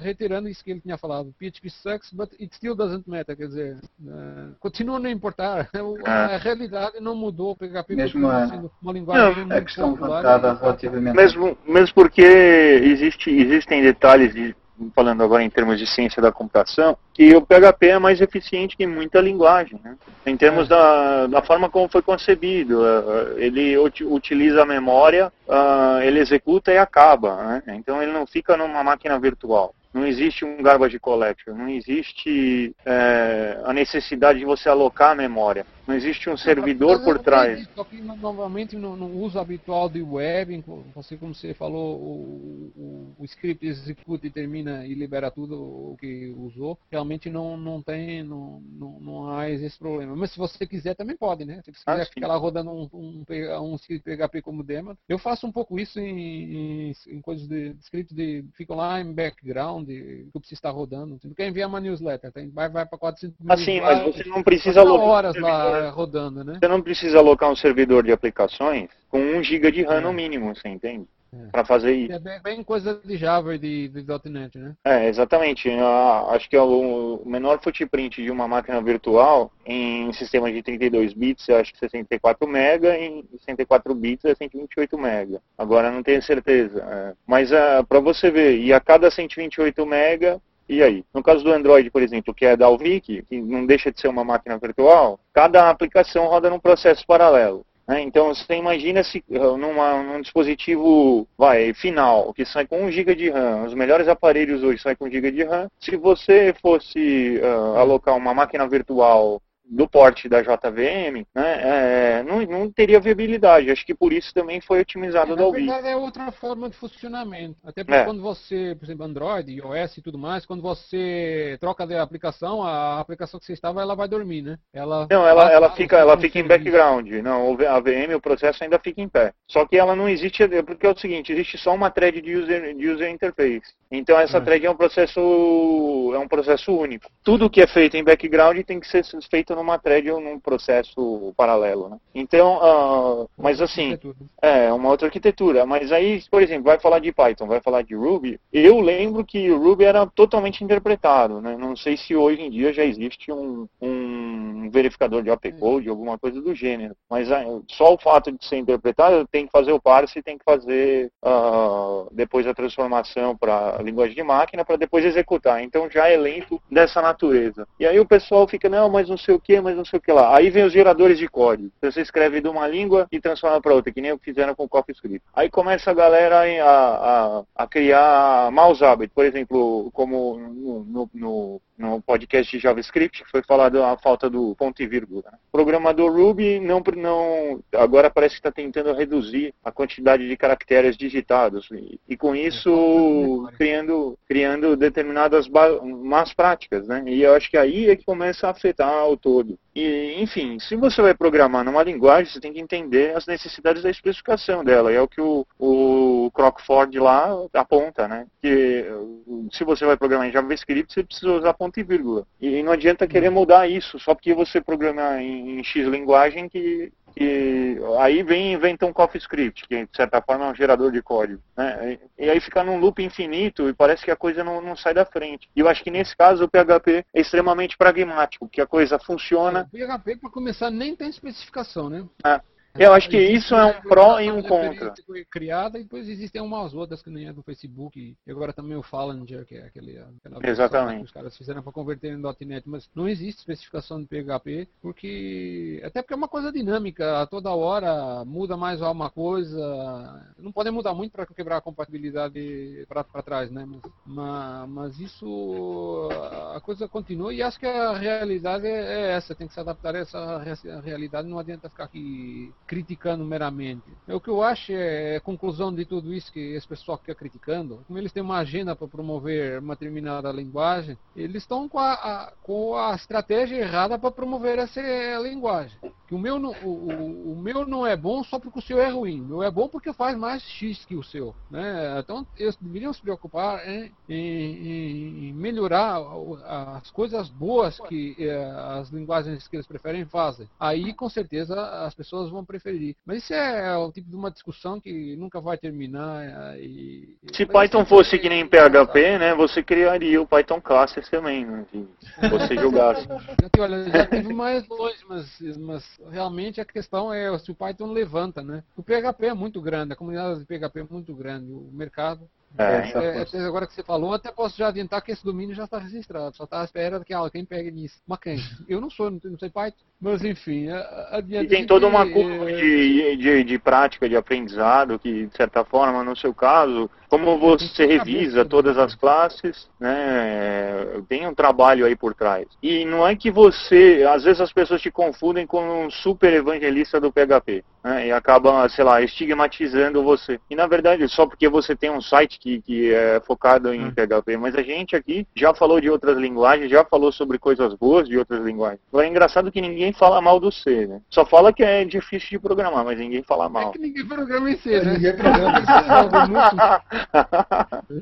reiterando isso que ele tinha falado. PHP sucks, but it still doesn't matter. Quer dizer, uh, continua a não importar. A, a realidade não mudou. O PHP mesmo continua sendo uma linguagem não, muito popular. Relativamente. Mesmo, mesmo porque existe, existem detalhes de falando agora em termos de ciência da computação, que o PHP é mais eficiente que muita linguagem, né? em termos é. da, da forma como foi concebido. É, é, ele utiliza a memória, ah, ele executa e acaba. Né? Então ele não fica numa máquina virtual. Não existe um garbage collector, não existe é, a necessidade de você alocar a memória. Não existe um servidor por trás. Só que novamente no, no, uso habitual de web, assim como você falou, o, o, o, script executa e termina e libera tudo o que usou, realmente não, não tem, não, não, não há esse problema. Mas se você quiser também pode, né? Se você quiser ah, ficar lá rodando um, um, um, script PHP como demo, eu faço um pouco isso em, em, em coisas de, de script de fico lá em background, que preciso estar rodando. Você não quer enviar uma newsletter, tem, vai, vai para 400 mil. Assim, mas você não precisa horas lá rodando, né? Você não precisa alocar um servidor de aplicações com 1 GB de RAM é. no mínimo, você entende? É. Para fazer isso. É bem, bem, coisa de Java e de, de .NET, né? É, exatamente. acho que é o menor footprint de uma máquina virtual em sistema de 32 bits, eu acho que 64 MB, em 64 bits é 128 MB. Agora não tenho certeza. É. Mas para você ver, e a cada 128 MB e aí? No caso do Android, por exemplo, que é da Alvic, que não deixa de ser uma máquina virtual, cada aplicação roda num processo paralelo. Né? Então, você imagina se eh, numa, num dispositivo vai, final, que sai com 1 GB de RAM, os melhores aparelhos hoje saem com 1 GB de RAM, se você fosse uh, alocar uma máquina virtual do porte da JVM, né, é, não, não, teria viabilidade. Acho que por isso também foi otimizado é, da Alvin. Na verdade é outra forma de funcionamento. Até porque é. quando você, por exemplo, Android, iOS e tudo mais, quando você troca de aplicação, a aplicação que você estava, ela vai dormir, né? Ela não, ela, ela fica, ela fica em background. Não, a VM, o processo ainda fica em pé. Só que ela não existe, porque é o seguinte, existe só uma thread de user, de user interface. Então essa é. thread é um processo é um processo único. Tudo que é feito em background tem que ser feito numa thread ou num processo paralelo, né? Então, uh, mas assim, é uma outra arquitetura. Mas aí, por exemplo, vai falar de Python, vai falar de Ruby. Eu lembro que o Ruby era totalmente interpretado, né? Não sei se hoje em dia já existe um, um verificador de AppCode, alguma coisa do gênero. Mas uh, só o fato de ser interpretado, tem que fazer o parse, tem que fazer uh, depois a transformação para linguagem de máquina para depois executar. Então já é lento dessa natureza. E aí o pessoal fica, não, mas não sei o que, mas não sei o que lá. Aí vem os geradores de código. Você escreve de uma língua e transforma para outra, que nem o que fizeram com o CoffeeScript. Aí começa a galera a, a, a criar maus hábitos. Por exemplo, como no, no, no no podcast de JavaScript, foi falado a falta do ponto e vírgula. O programador Ruby não, não agora parece que está tentando reduzir a quantidade de caracteres digitados e, e com isso criando, criando determinadas más práticas, né? E eu acho que aí é que começa a afetar o todo. E, enfim, se você vai programar numa linguagem, você tem que entender as necessidades da especificação dela. E é o que o, o Crockford lá aponta, né? Que se você vai programar em JavaScript, você precisa usar ponto e vírgula. E não adianta querer mudar isso só porque você programa em, em X linguagem que que aí vem inventa um CoffeeScript, que de certa forma é um gerador de código. Né? E aí fica num loop infinito e parece que a coisa não, não sai da frente. E eu acho que nesse caso o PHP é extremamente pragmático, que a coisa funciona. O PHP, para começar, nem tem especificação, né? É. Eu acho que isso é um pró e um contra. Foi criada e depois existem umas outras que nem é do Facebook e agora também o Falanger, que é aquele Exatamente. que os caras fizeram para converter em .NET, mas não existe especificação de PHP porque até porque é uma coisa dinâmica, a toda hora muda mais alguma coisa, não podem mudar muito para quebrar a compatibilidade para trás, né? Mas, mas, mas, isso a coisa continua e acho que a realidade é, é essa, tem que se adaptar a essa realidade, não adianta ficar aqui criticando meramente. O que eu acho é a conclusão de tudo isso que esse pessoal fica criticando, como eles têm uma agenda para promover uma determinada linguagem, eles estão com a, a, com a estratégia errada para promover essa linguagem. Que o meu, não, o, o, meu não é bom só porque o seu é ruim. O meu é bom porque faz mais X que o seu. Né? Então eles deveriam se preocupar em, em, em melhorar as coisas boas que eh, as linguagens que eles preferem fazem. Aí com certeza as pessoas vão preferir. Mas isso é o tipo de uma discussão que nunca vai terminar. E, Se Python fosse que nem PHP, né, você criaria o Python Classes também, né, se você jogasse. Olha, já tive mais longe, mas, mas realmente a questão é se o Python levanta, né? O PHP é muito grande, a comunidade de PHP é muito grande, o mercado É, é, é, agora que você falou, até posso já adiantar que esse domínio já está registrado, só está à espera que alguém pegue nisso. Mas quem? Eu não sou, não sei Python, mas enfim. E tem toda uma curva de, de, de prática, de aprendizado, que de certa forma, no seu caso, como você revisa todas as classes, né, tem um trabalho aí por trás. E não é que você, às vezes as pessoas te confundem com um super evangelista do PHP, né, e acabam, sei lá, estigmatizando você. E na verdade, só porque você tem um site que, que é focado em PHP, hum. mas a gente aqui já falou de outras linguagens, já falou sobre coisas boas de outras linguagens. É engraçado que ninguém fala mal do C, né? Só fala que é difícil de programar, mas ninguém fala mal. É que ninguém programa em C, né? Ninguém programa em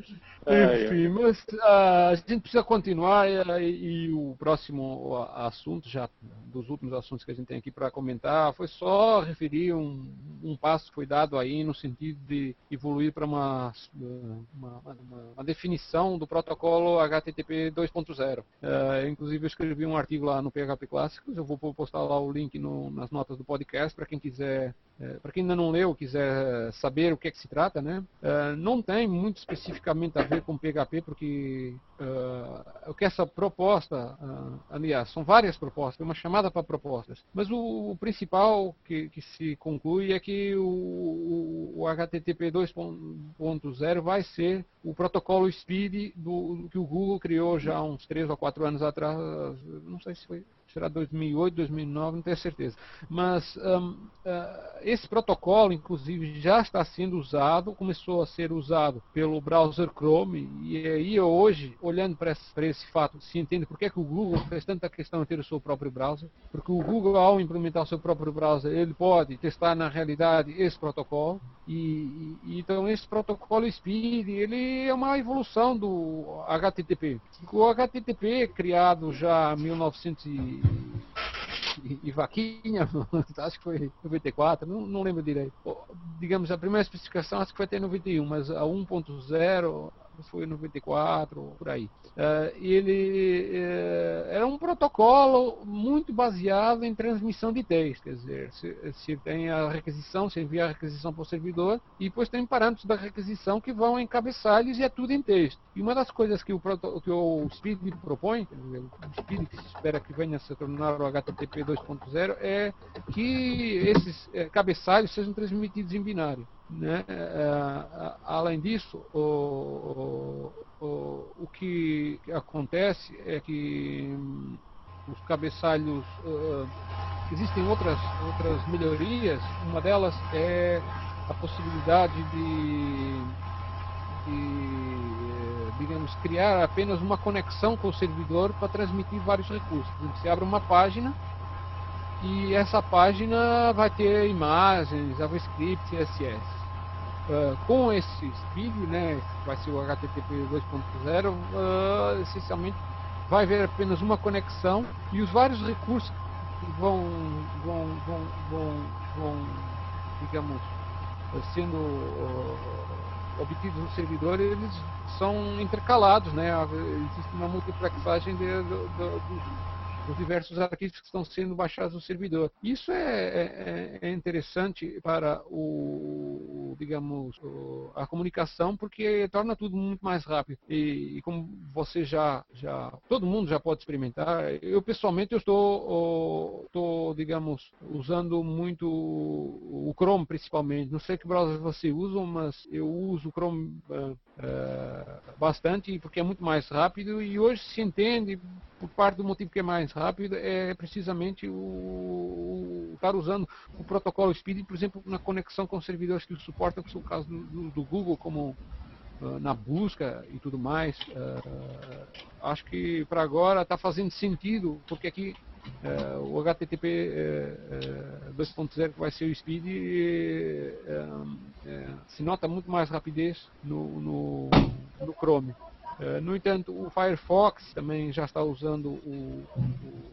C. Enfim, mas uh, a gente precisa continuar e, e, o próximo assunto, já dos últimos assuntos que a gente tem aqui para comentar, foi só referir um, um, passo que foi dado aí no sentido de evoluir para uma, uma, uma, uma, definição do protocolo HTTP 2.0. Uh, inclusive eu escrevi um artigo lá no PHP Clássicos, eu vou postar lá o link no, nas notas do podcast para quem quiser é, para quem ainda não leu, quiser saber o que é que se trata, né? É, não tem muito especificamente a ver com PHP, porque uh, o que essa proposta, uh, aliás, são várias propostas, é uma chamada para propostas, mas o, o principal que, que, se conclui é que o, o HTTP 2.0 vai ser o protocolo SPID do, que o Google criou já uns 3 ou 4 anos atrás, não sei se foi será 2008, 2009, não tenho certeza. Mas um, uh, esse protocolo, inclusive, já está sendo usado, começou a ser usado pelo browser Chrome, e aí hoje, olhando para esse, esse, fato, se entende por que, que o Google fez tanta questão de ter o seu próprio browser, porque o Google, ao implementar o seu próprio browser, ele pode testar na realidade esse protocolo, e, e então esse protocolo Speed, ele é uma evolução do HTTP. O HTTP, criado já em 1900 e, Vaquinha, acho que foi 94, não, não lembro direito. Digamos, a primeira especificação acho que foi até 91, mas a 1.0 foi em 94, por aí. Uh, ele uh, um protocolo muito baseado em transmissão de texto, quer dizer, se, se, tem a requisição, se envia a requisição para o servidor, e depois tem parâmetros da requisição que vão em cabeçalhos e é tudo em texto. E uma das coisas que o, que o Speed propõe, o Speed que se espera que venha a se tornar o HTTP 2.0, é que esses é, cabeçalhos sejam transmitidos em binário. Né? É, além disso, o, o, o que acontece é que hum, os cabeçalhos uh, existem outras outras melhorias. Uma delas é a possibilidade de, de digamos criar apenas uma conexão com o servidor para transmitir vários recursos. Você abre uma página e essa página vai ter imagens, JavaScript, CSS Uh, com esse speed, né, vai ser o HTTP 2.0, uh, essencialmente vai haver apenas uma conexão e os vários recursos que vão, vão, vão, vão, vão digamos, sendo uh, obtidos no servidor, eles são intercalados, né? existe uma multiplexagem de, de, de, os diversos arquivos que estão sendo baixados no servidor. Isso é, é, é interessante para o, digamos, a comunicação, porque torna tudo muito mais rápido. E, e, como você já, já, todo mundo já pode experimentar. Eu pessoalmente eu estou, estou, digamos, usando muito o Chrome principalmente. Não sei que browser você usa, mas eu uso o Chrome uh, bastante porque é muito mais rápido e hoje se entende por parte do motivo que é mais rápido é precisamente o, o estar usando o protocolo Speed, por exemplo, na conexão com servidores que o suportam, que é o caso do, do Google, como uh, na busca e tudo mais. Uh, acho que para agora está fazendo sentido, porque aqui o HTTP 2.0 que vai ser o Speed se nota muito mais rapidez no, no, no Chrome. Eh, no entanto, o Firefox também já está usando o,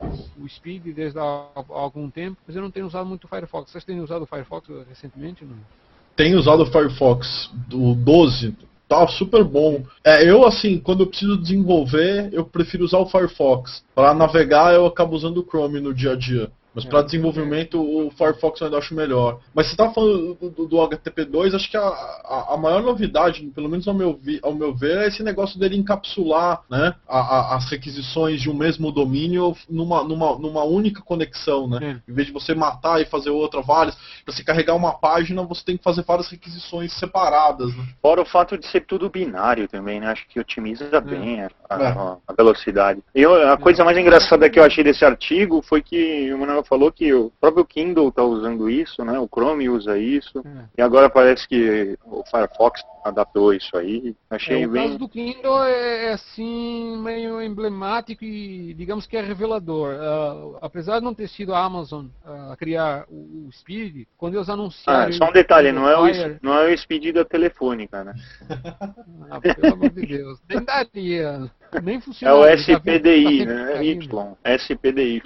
o, o Speed desde há, há, algum tempo, mas eu não tenho usado muito o Firefox. Vocês têm usado o Firefox recentemente? Não? Tenho usado o Firefox do 12, tá super bom. É, eu assim, quando eu preciso desenvolver, eu prefiro usar o Firefox. Para navegar, eu acabo usando o Chrome no dia a dia. Mas para desenvolvimento o Firefox eu ainda acho melhor. Mas você estava falando do, do, do, HTTP2, acho que a, a, a, maior novidade, pelo menos ao meu, vi, ao meu ver, é esse negócio dele encapsular né, a, as requisições de um mesmo domínio numa, numa, numa única conexão. Né? É. Em vez de você matar e fazer outra, várias, para você carregar uma página, você tem que fazer várias requisições separadas. Né? Fora o fato de ser tudo binário também, né? Acho que otimiza é. bem a, a, a, velocidade. E eu, a coisa mais engraçada que eu achei desse artigo foi que o Manuel falou que o próprio Kindle está usando isso, né? O Chrome usa isso. É. E agora parece que o Firefox adaptou isso aí. Achei é, o bem. O caso do Kindle é, é assim meio emblemático e digamos que é revelador. Uh, apesar de não ter sido a Amazon uh, a criar o, o, Speed, quando eles anunciaram. Ah, só um detalhe, não é, o, não é o Speed da telefônica, né? ah, pelo amor de Deus. Nem daria. Nem funciona. É o SPDI, tá né? Y. SPDY.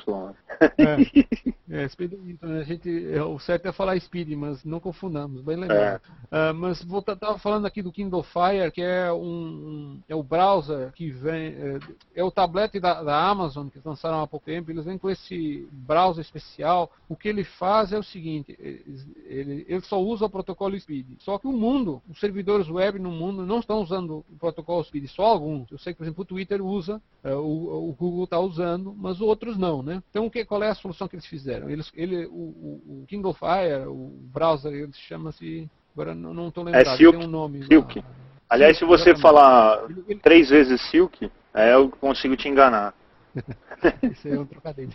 É, é SPDY. A gente, é, o certo é falar Speed, mas não confundamos, bem lembrado. É. Uh, mas vou estava falando aqui do Kindle Fire, que é um, é o browser que vem, é, é o tablet da, da, Amazon que lançaram há pouco tempo. Eles vêm com esse browser especial. O que ele faz é o seguinte: ele, ele só usa o protocolo Speed. Só que o mundo, os servidores web no mundo não estão usando o protocolo Speed, só alguns. Eu sei que, por exemplo, Twitter usa, é, o, o, Google está usando, mas outros não, né? Então, que, qual é a solução que eles fizeram? Eles, ele, o, o Kindle Fire, o browser, ele chama-se, agora não estou lembrando, é Silk, tem um nome. Silk. Lá. Aliás, Silk, se você falar ele, ele... três vezes Silk, é, eu consigo te enganar. Isso é um trocadilho.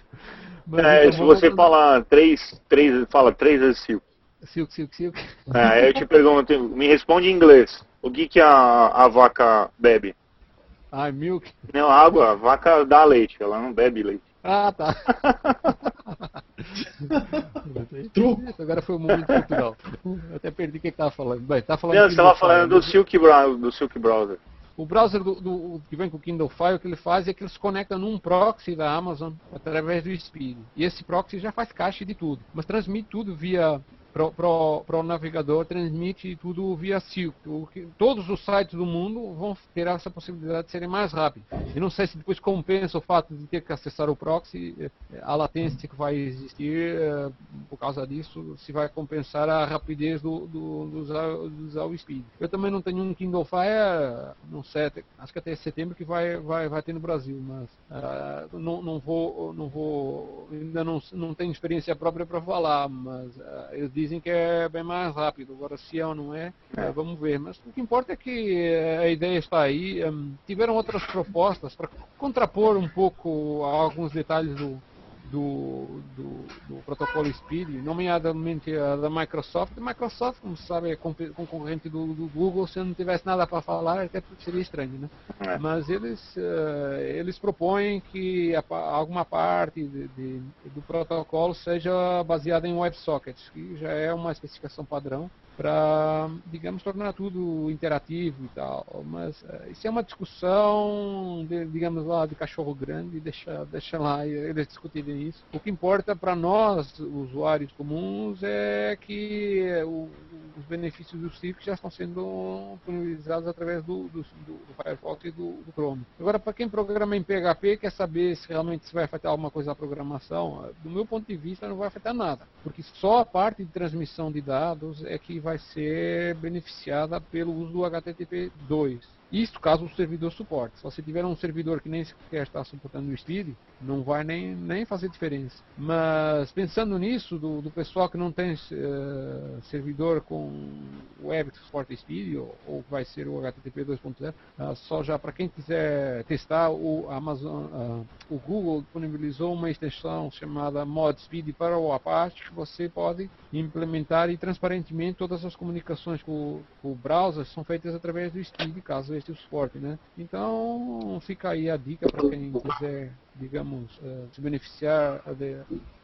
Mas, é, então, se você falar três, três, fala três vezes Silk. Silk, Silk, Silk. É, eu te pergunto, me responde em inglês. O que, que a, a vaca bebe? Ah, milk? Não, água. A vaca dá leite, ela não bebe leite. Ah, tá. Truco. Agora foi um momento cultural. Eu até perdi o que estava falando. Bem, tá falando não, você estava falando do Silk, do Silk Browser. O browser do, do, que vem com o Kindle Fire, o que ele faz é que ele se conecta num proxy da Amazon através do Speed. E esse proxy já faz caixa de tudo, mas transmite tudo via para o navegador transmite tudo via Silk. todos os sites do mundo vão ter essa possibilidade de serem mais rápidos. E não sei se depois compensa o fato de ter que acessar o proxy, eh, a latência que vai existir eh, por causa disso, se vai compensar a rapidez do, do, do, usar, do usar o Speed. Eu também não tenho um Kindle Fire, não sei, acho que até setembro que vai, vai, vai ter no Brasil, mas uh, não, não vou, não vou, ainda não, não tenho experiência própria para falar, mas uh, eles dizem que é bem mais rápido. Agora, se é ou não é, é. vamos ver. Mas o que importa é que eh, a ideia está aí. Um, tiveram outras propostas para contrapor um pouco alguns detalhes do, do, do, do, protocolo Speed, nomeadamente a da Microsoft. A Microsoft, como se sabe, é concorrente do, do, Google, se não tivesse nada para falar, até seria estranho, né? É. Mas eles, uh, eles propõem que a, alguma parte de, de, do protocolo seja baseada em WebSockets, que já é uma especificação padrão para, digamos, tornar tudo interativo e tal. Mas uh, isso é uma discussão, de, digamos lá, de cachorro grande, deixa, deixa lá eles discutirem isso. O que importa para nós, usuários comuns, é que o, os benefícios do Civic já estão sendo disponibilizados através do, do, do Firefox e do, do Chrome. Agora, para quem programa em PHP, quer saber se realmente isso vai afetar alguma coisa na programação, do meu ponto de vista, não vai afetar nada, porque só a parte de transmissão de dados é que vai ser beneficiada pelo uso do HTTP 2. Isso caso o servidor suporte. Se você tiver um servidor que nem sequer está suportando o Speed, não vai nem, nem fazer diferença. Mas pensando nisso, do, do pessoal que não tem uh, servidor com web que suporta Speed, ou, ou vai ser o HTTP 2.0, uh, só já para quem quiser testar, o Amazon, uh, o Google disponibilizou uma extensão chamada Mod Speed para o Apache, que você pode implementar e transparentemente todas as comunicações com, com o browser são feitas através do Speed, caso este o suporte, né? Então fica aí a dica para quem quiser, digamos, uh, se beneficiar de,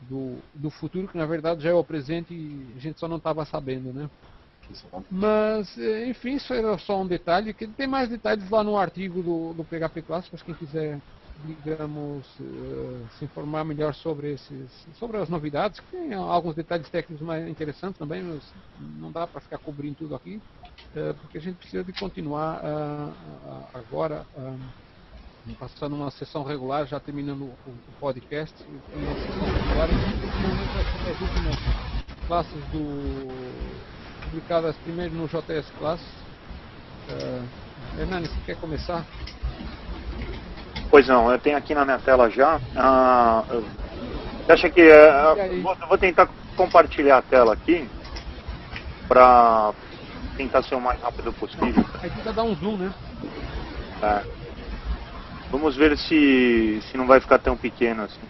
do, do futuro que na verdade já é o presente e a gente só não estava sabendo, né? Mas, eh, enfim, isso era só um detalhe. que Tem mais detalhes lá no artigo do, do PHP Clássicos, quem quiser digamos, uh, se informar melhor sobre esses, sobre as novidades, que tem alguns detalhes técnicos mais interessantes também, mas não dá para ficar cobrindo tudo aqui, uh, porque a gente precisa de continuar uh, agora passando uma sessão regular, já terminando o, podcast, uma sessão regular, as últimas classes do publicadas primeiro no JS Class. Hernani, você quer começar? Pois não, eu tenho aqui na minha tela já. Ah, acha que. Uh, vou, vou tentar compartilhar a tela aqui para tentar ser o mais rápido possível. Aí tenta dar um zoom, né? É. Vamos ver se, se não vai ficar tão pequeno assim.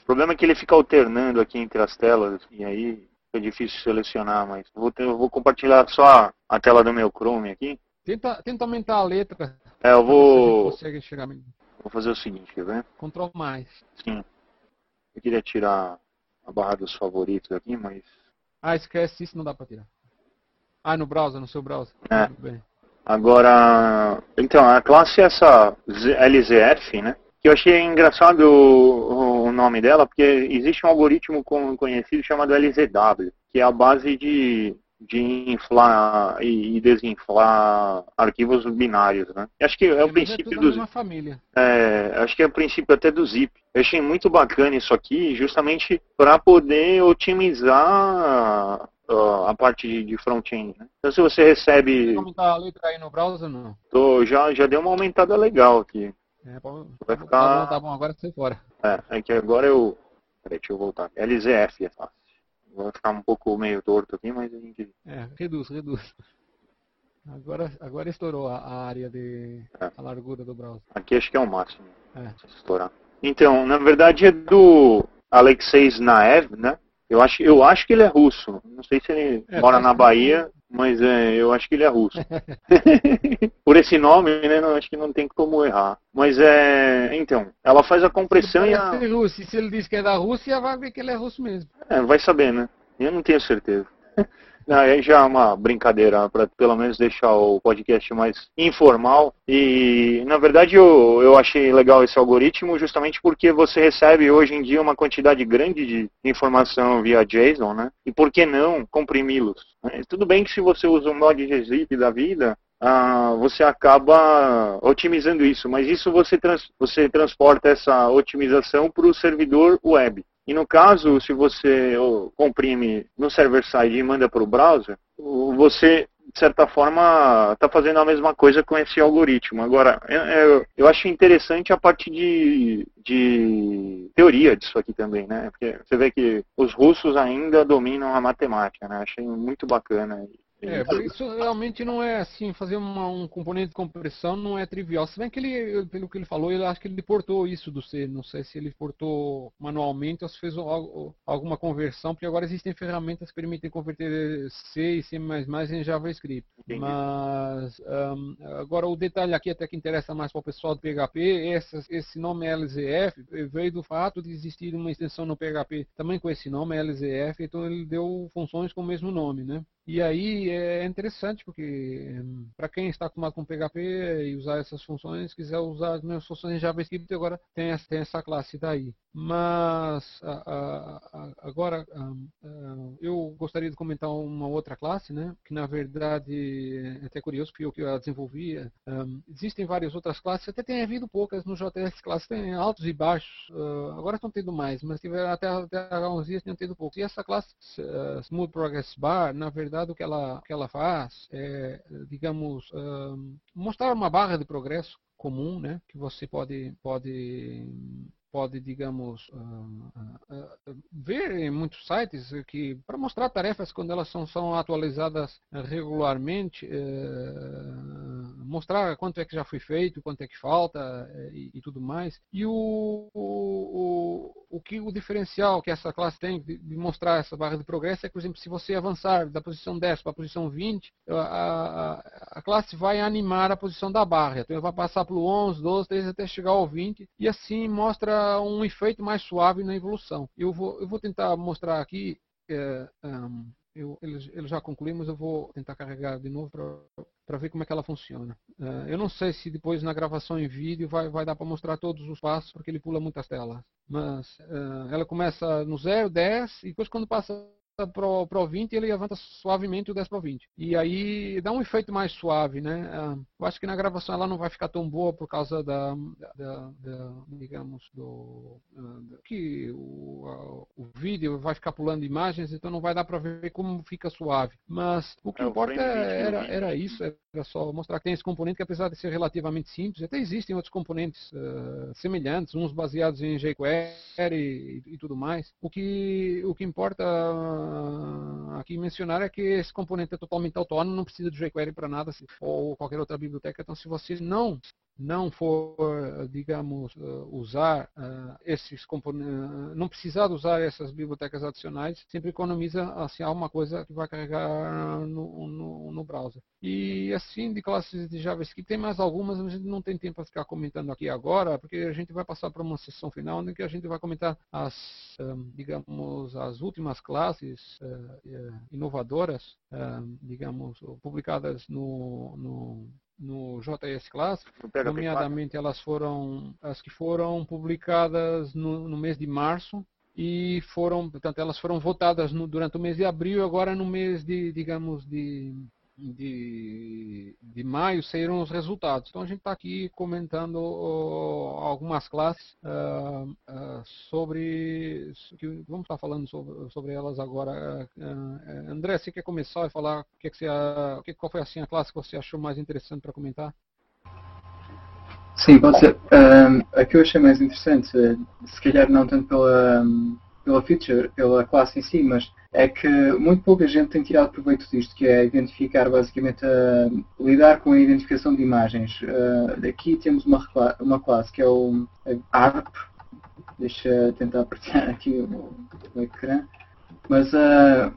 O problema é que ele fica alternando aqui entre as telas e aí é difícil selecionar, mas vou, ter, vou compartilhar só a tela do meu Chrome aqui. Tenta, tenta aumentar a letra. É, eu vou. Consegue chegar Vou fazer o seguinte, quer ver? Control mais. Sim. Eu queria tirar a barra dos favoritos aqui, mas. Ah, esquece isso, não dá pra tirar. Ah, no browser, no seu browser. É. Agora, então, a classe é essa LZF, né? Que eu achei engraçado o, o nome dela, porque existe um algoritmo conhecido chamado LZW, que é a base de de inflar e, desinflar arquivos binários, né? Acho que é o princípio é do família. É, acho que é o princípio até do zip. Eu achei muito bacana isso aqui, justamente para poder otimizar uh, a parte de, front-end. Né? Então, se você recebe. aumentar a letra aí no browser não? Tô, já já deu uma aumentada legal aqui. É, pô, vai ficar. Tá bom, tá bom, agora você fora. É, é que agora eu. Peraí, deixa eu voltar. LZF é fácil. Vai ficar um pouco meio torto aqui, mas a gente. É, reduz, reduz. Agora, agora estourou a, a área de. É. a largura do browser. Aqui acho que é o máximo. É. Se estourar. Então, na verdade é do Alexei Znaev, né? Eu acho, eu acho que ele é russo. Não sei se ele é, mora na Bahia, mas é, eu acho que ele é russo. Por esse nome, né? Não, acho que não tem como errar. Mas é. Então, ela faz a compressão e a. Russo. Se ele diz que é da Rússia, vai ver que ele é russo mesmo. É, vai saber, né? Eu não tenho certeza. Não, aí já é uma brincadeira, para pelo menos deixar o podcast mais informal. E, na verdade, eu, eu achei legal esse algoritmo justamente porque você recebe hoje em dia uma quantidade grande de informação via JSON, né? E por que não comprimi-los? Tudo bem que se você usa um mod gzip da vida, ah, você acaba otimizando isso, mas isso você, trans, você transporta essa otimização para o servidor web. E no caso, se você comprime no server-side e manda para o browser, você, de certa forma, está fazendo a mesma coisa com esse algoritmo. Agora, eu, eu acho interessante a parte de, de teoria disso aqui também, né? Porque você vê que os russos ainda dominam a matemática, né? Achei muito bacana. É, isso realmente não é assim, fazer uma, um componente de compressão não é trivial. Se bem que ele, pelo que ele falou, eu acho que ele portou isso do C. Não sei se ele portou manualmente ou se fez algo, alguma conversão, porque agora existem ferramentas que permitem converter C e C em JavaScript. Entendi. Mas um, agora o detalhe aqui até que interessa mais para o pessoal do PHP, essa, esse nome LZF veio do fato de existir uma extensão no PHP também com esse nome, LZF, então ele deu funções com o mesmo nome, né? E aí é interessante porque para quem está acostumado com PHP e usar essas funções, quiser usar as mesmas funções em JavaScript, agora tem essa, tem essa classe daí. Mas a, a, agora eu gostaria de comentar uma outra classe, né? Que na verdade é até curioso que eu que eu desenvolvi. existem várias outras classes, até tem havido poucas no JS classes, tem altos e baixos. Agora estão tendo mais, mas tiveram até, até alguns dias tinham tido poucos. E essa classe Smooth Progress Bar, na verdade o que ela, o que ela faz é, digamos, mostrar uma barra de progresso comum, né? Que você pode pode pode, digamos, uh, uh, ver em muitos sites que para mostrar tarefas quando elas são, são atualizadas regularmente, mostrar quanto é que já foi feito, quanto é que falta e, e tudo mais. E o, o, o, que o diferencial que essa classe tem de, de, mostrar essa barra de progresso é que, por exemplo, se você avançar da posição 10 para a posição 20, a, a, a, classe vai animar a posição da barra. Então, vai passar pelo 11, 12, 13 até chegar ao 20 e assim mostra um efeito mais suave na evolução. Eu vou, eu vou tentar mostrar aqui, é, um, eu, ele, ele, já concluiu, mas eu vou tentar carregar de novo para ver como é que ela funciona. Uh, eu não sei se depois na gravação em vídeo vai, vai dar para mostrar todos os passos, porque ele pula muitas telas. Mas uh, ela começa no 0, 10, e depois quando passa para o 20 ele avança suavemente o 10 para o 20. E aí dá um efeito mais suave, né? Ah, eu acho que na gravação ela não vai ficar tão boa por causa da, da, da digamos, do, ah, que o, o vídeo vai ficar pulando imagens, então não vai dar para ver como fica suave. Mas o que é, importa era, era isso, era só mostrar que tem esse componente que apesar de ser relativamente simples, até existem outros componentes uh, semelhantes, uns baseados em jQuery e, e, tudo mais. O que, o que importa uh, aqui mencionar é que esse componente é totalmente autônomo, não precisa de jQuery para nada, se, ou qualquer outra biblioteca. Então, se você não não for, digamos, eh, usar uh, esses componentes, eh, não precisar usar essas bibliotecas adicionais, sempre economiza assim alguma coisa que vai carregar no, no, no, browser. E assim, de classes de JavaScript, tem mais algumas, mas a gente não tem tempo para ficar comentando aqui agora, porque a gente vai passar para uma sessão final que a gente vai comentar as, digamos, as últimas classes inovadoras, digamos, publicadas no, no no JS Class, nomeadamente elas foram as que foram publicadas no, no mês de março e foram, portanto, elas foram votadas no, durante o mês de abril e agora no mês de, digamos, de de, de maio saíram os resultados. Então a gente está aqui comentando uh, algumas classes uh, uh, sobre. Vamos estar tá falando sobre, sobre elas agora. André, você quer começar a falar o que, que você, qual foi assim, a classe que você achou mais interessante para comentar? Sim, pode ser. Um, a que eu achei mais interessante, se calhar não tanto pela, pela feature, pela classe em si, mas é que muito pouca gente tem tirado proveito disto, que é identificar basicamente uh, lidar com a identificação de imagens. Uh, aqui temos uma, uma classe que é o ARP, deixa tentar partilhar aqui o, o ecrã, mas uh,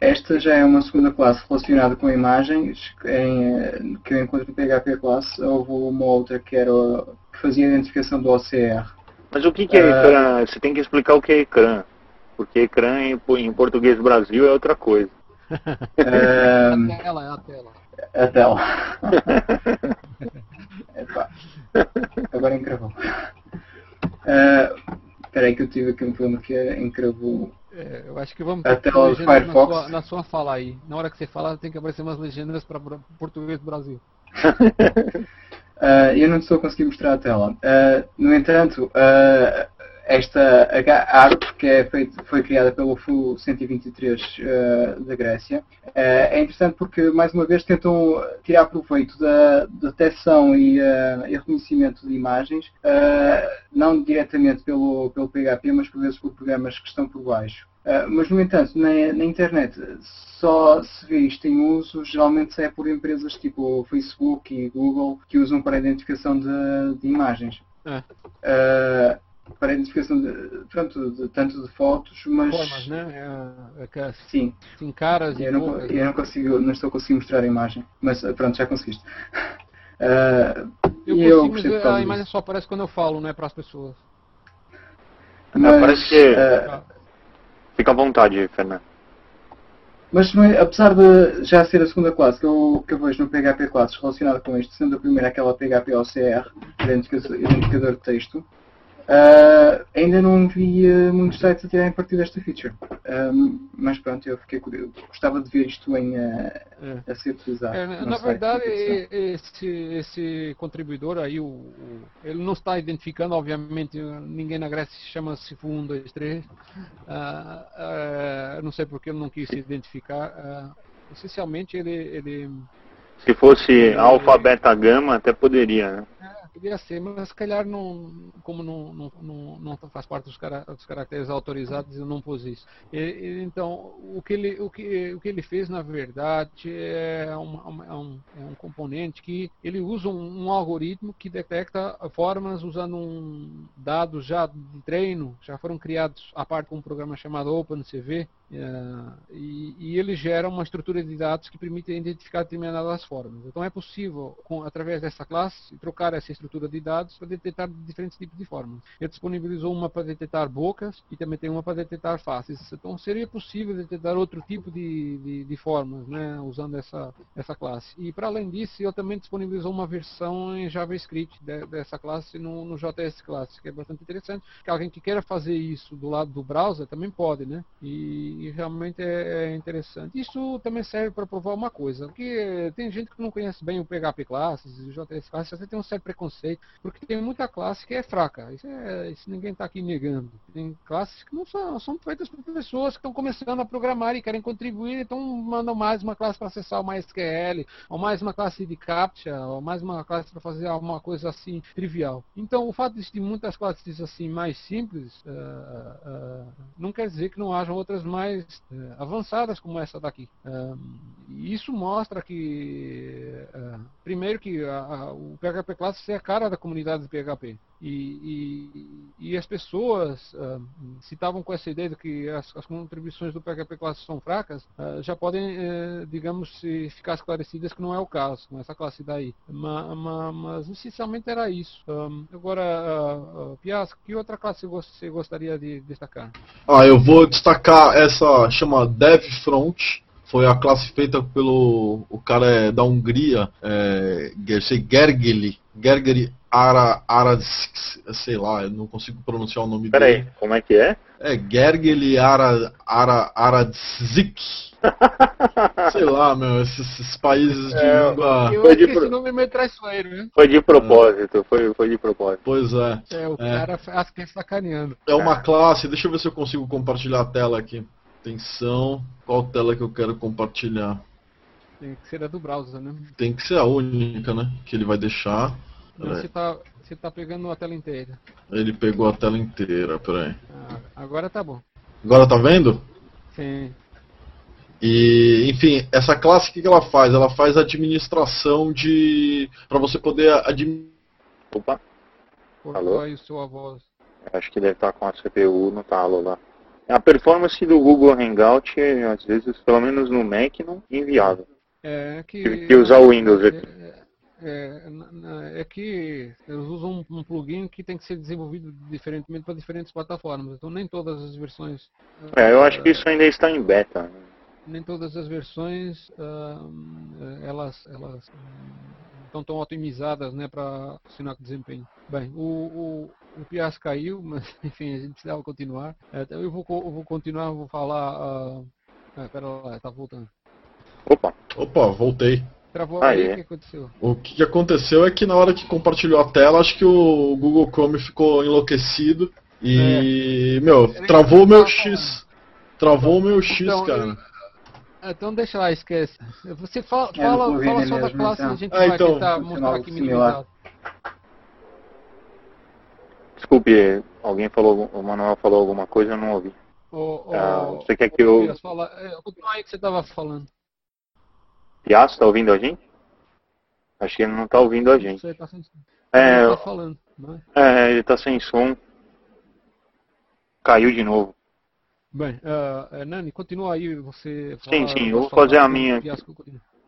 esta já é uma segunda classe relacionada com imagens em, que eu encontro no PHP classe. Houve uma outra que, era, que fazia a identificação do OCR. Mas o que, que é ecrã? Você tem que explicar o que é ecrã. Porque ecrã em, em português Brasil é outra coisa. É... A tela, é a tela. É a tela. Agora encravou. Espera aí que eu tive aqui um problema que é encravou. É, eu acho que vamos a tela do Firefox. Na sua, na sua fala aí. Na hora que você fala, tem que aparecer umas legendas para português do Brasil. uh, eu não estou conseguindo mostrar a tela. Uh, no entanto, uh, esta ARP, que é feito, foi criada pelo FU 123 uh, da Grécia, uh, é interessante porque, mais uma vez, tentam tirar proveito da detecção e, uh, e reconhecimento de imagens, uh, não diretamente pelo, pelo PHP, mas por vezes por programas que estão por baixo. mas, no entanto, na, na, internet só se vê isto em uso, geralmente é por empresas tipo Facebook e Google, que usam para a identificação de, de imagens. É para a identificação de, pronto, de, tanto de fotos, mas. Formas, né? É, é, Sim. Sim, caras eu e não, bocas, eu não consigo, não estou conseguindo mostrar a imagem, mas pronto, já conseguiste. Uh, eu consigo, mas a imagem só aparece quando eu falo, não é para as pessoas. Mas, parece que. Uh, fica à vontade, Fernando. Mas apesar de já ser a segunda classe que eu, que eu vejo no PHP classes relacionada com isto, sendo a primeira aquela PHP OCR, identificador de texto, Uh, ainda não vi uh, muitos sites a tirarem partido desta feature. Um, mas pronto, eu fiquei curioso. Gostava de ver isto em, uh, é. a ser utilizado. É, na verdade, esse, esse contribuidor aí, o, o, ele não está identificando, obviamente, ninguém na Grécia chama-se 1, 2, 3. não sei porque ele não quis se identificar. Uh, essencialmente, ele, ele. Se fosse ele, alfa, beta, gama, até poderia, né? É, Poderia ser, mas se calhar não, como não, não, não, faz parte dos, dos, caracteres autorizados, eu não pus isso. E, então, o que, ele, o, que, o que ele fez, na verdade, é, uma, é, um, é um componente que ele usa um, um, algoritmo que detecta formas usando um, dados já de treino, já foram criados a parte com um programa chamado OpenCV, e, e, ele gera uma estrutura de dados que permite identificar determinadas formas. Então é possível, com, através dessa classe, trocar essa estrutura de dados para detectar diferentes tipos de formas. Ele disponibilizou uma para detectar bocas e também tem uma para detectar faces. Então seria possível detectar outro tipo de, de, de formas, né, usando essa, essa classe. E para além disso, ele também disponibilizou uma versão em JavaScript de, dessa classe no, no JS Class, que é bastante interessante. Que alguém que queira fazer isso do lado do browser também pode, né? E e, e realmente é, é, interessante. Isso também serve para provar uma coisa, porque tem gente que não conhece bem o PHP classes, o JS classes, você tem um certo preconceito, porque tem muita classe que é fraca. Isso, é, isso ninguém está aqui negando. Tem classes que não são, são feitas por pessoas que estão começando a programar e querem contribuir, então mandam mais uma classe para acessar o MySQL, ou mais uma classe de CAPTCHA, ou mais uma classe para fazer alguma coisa assim trivial. Então, o fato de existir muitas classes assim mais simples uh, uh, não quer dizer que não hajam outras mais uh, avançadas como essa daqui. isso mostra que, primeiro, que a, a, o PHP Classics é a cara da comunidade de PHP. E, e, e as pessoas, uh, se estavam com essa ideia de que as, as contribuições do PHP Classe são fracas, uh, já podem, uh, digamos, ficar esclarecidas que não é o caso com essa classe daí. Mas, mas, mas essencialmente era isso. Um, agora, uh, Pias, que outra classe você gostaria de destacar? Ah, eu vou destacar essa, chama DevFront foi a classe feita pelo o cara é, da Hungria, é, Gergely, Gergely Ara, Ara, sei lá, eu não consigo pronunciar o nome Pera dele. Peraí, como é que é? É Gergely Ara, Ara, Aradzik. sei lá, meu, esses, esses países de é, língua. Eu foi de pro... esse nome é meio traiçoeiro, né? Foi de propósito, é. foi, foi de propósito. Pois é. É, o é. cara acha que sacaneando. É uma classe, deixa eu ver se eu consigo compartilhar a tela aqui. Atenção, qual tela que eu quero compartilhar? Tem que ser a do browser, né? Tem que ser a única, né? Que ele vai deixar. Você tá, você tá pegando a tela inteira. Ele pegou a tela inteira, peraí. Ah, agora tá bom. Agora tá vendo? Sim. E, enfim, essa classe o que, ela faz? Ela faz administração de. para você poder administrar. Opa. Alô? aí sua voz. Acho que deve estar com a CPU no talo lá. A performance do Google Hangout, às vezes, pelo menos no Mac, não é inviável. É que. Tive que usar o Windows aqui. É, é, é, que eles usam um, um, plugin que tem que ser desenvolvido diferentemente para diferentes plataformas. Então nem todas as versões. É, eu acho que isso ainda está em beta. Nem todas as versões uh, elas, elas estão tão otimizadas né, para sinal de desempenho. Bem, o, o, o Pias caiu, mas enfim, a gente precisava continuar. É, eu, vou, eu vou continuar, vou falar. Uh, ah, pera lá, tá voltando. Opa! Opa, voltei. Travou ah, aí, o que aconteceu? O que aconteceu é que na hora que compartilhou a tela, acho que o Google Chrome ficou enlouquecido e, é. meu, travou o meu X. Travou o meu X, então, cara. Então deixa lá, esquece. Você fala, é, fala, fala só da classe então. e a gente ah, vai então, tentar mostrar aqui minimizado. Desculpe, alguém falou, o Manuel falou alguma coisa, eu não ouvi. Oh, oh, ah, você quer que eu... Fala, é, continua aí que você estava falando. Piaço, tá ouvindo a gente? Acho que ele não tá ouvindo a gente. Você tá sem som. É, ele tá falando, é? é, ele tá sem som. Caiu de novo. Bem, uh, Nani, continua aí, você... Sim, sim, eu vou fazer a minha...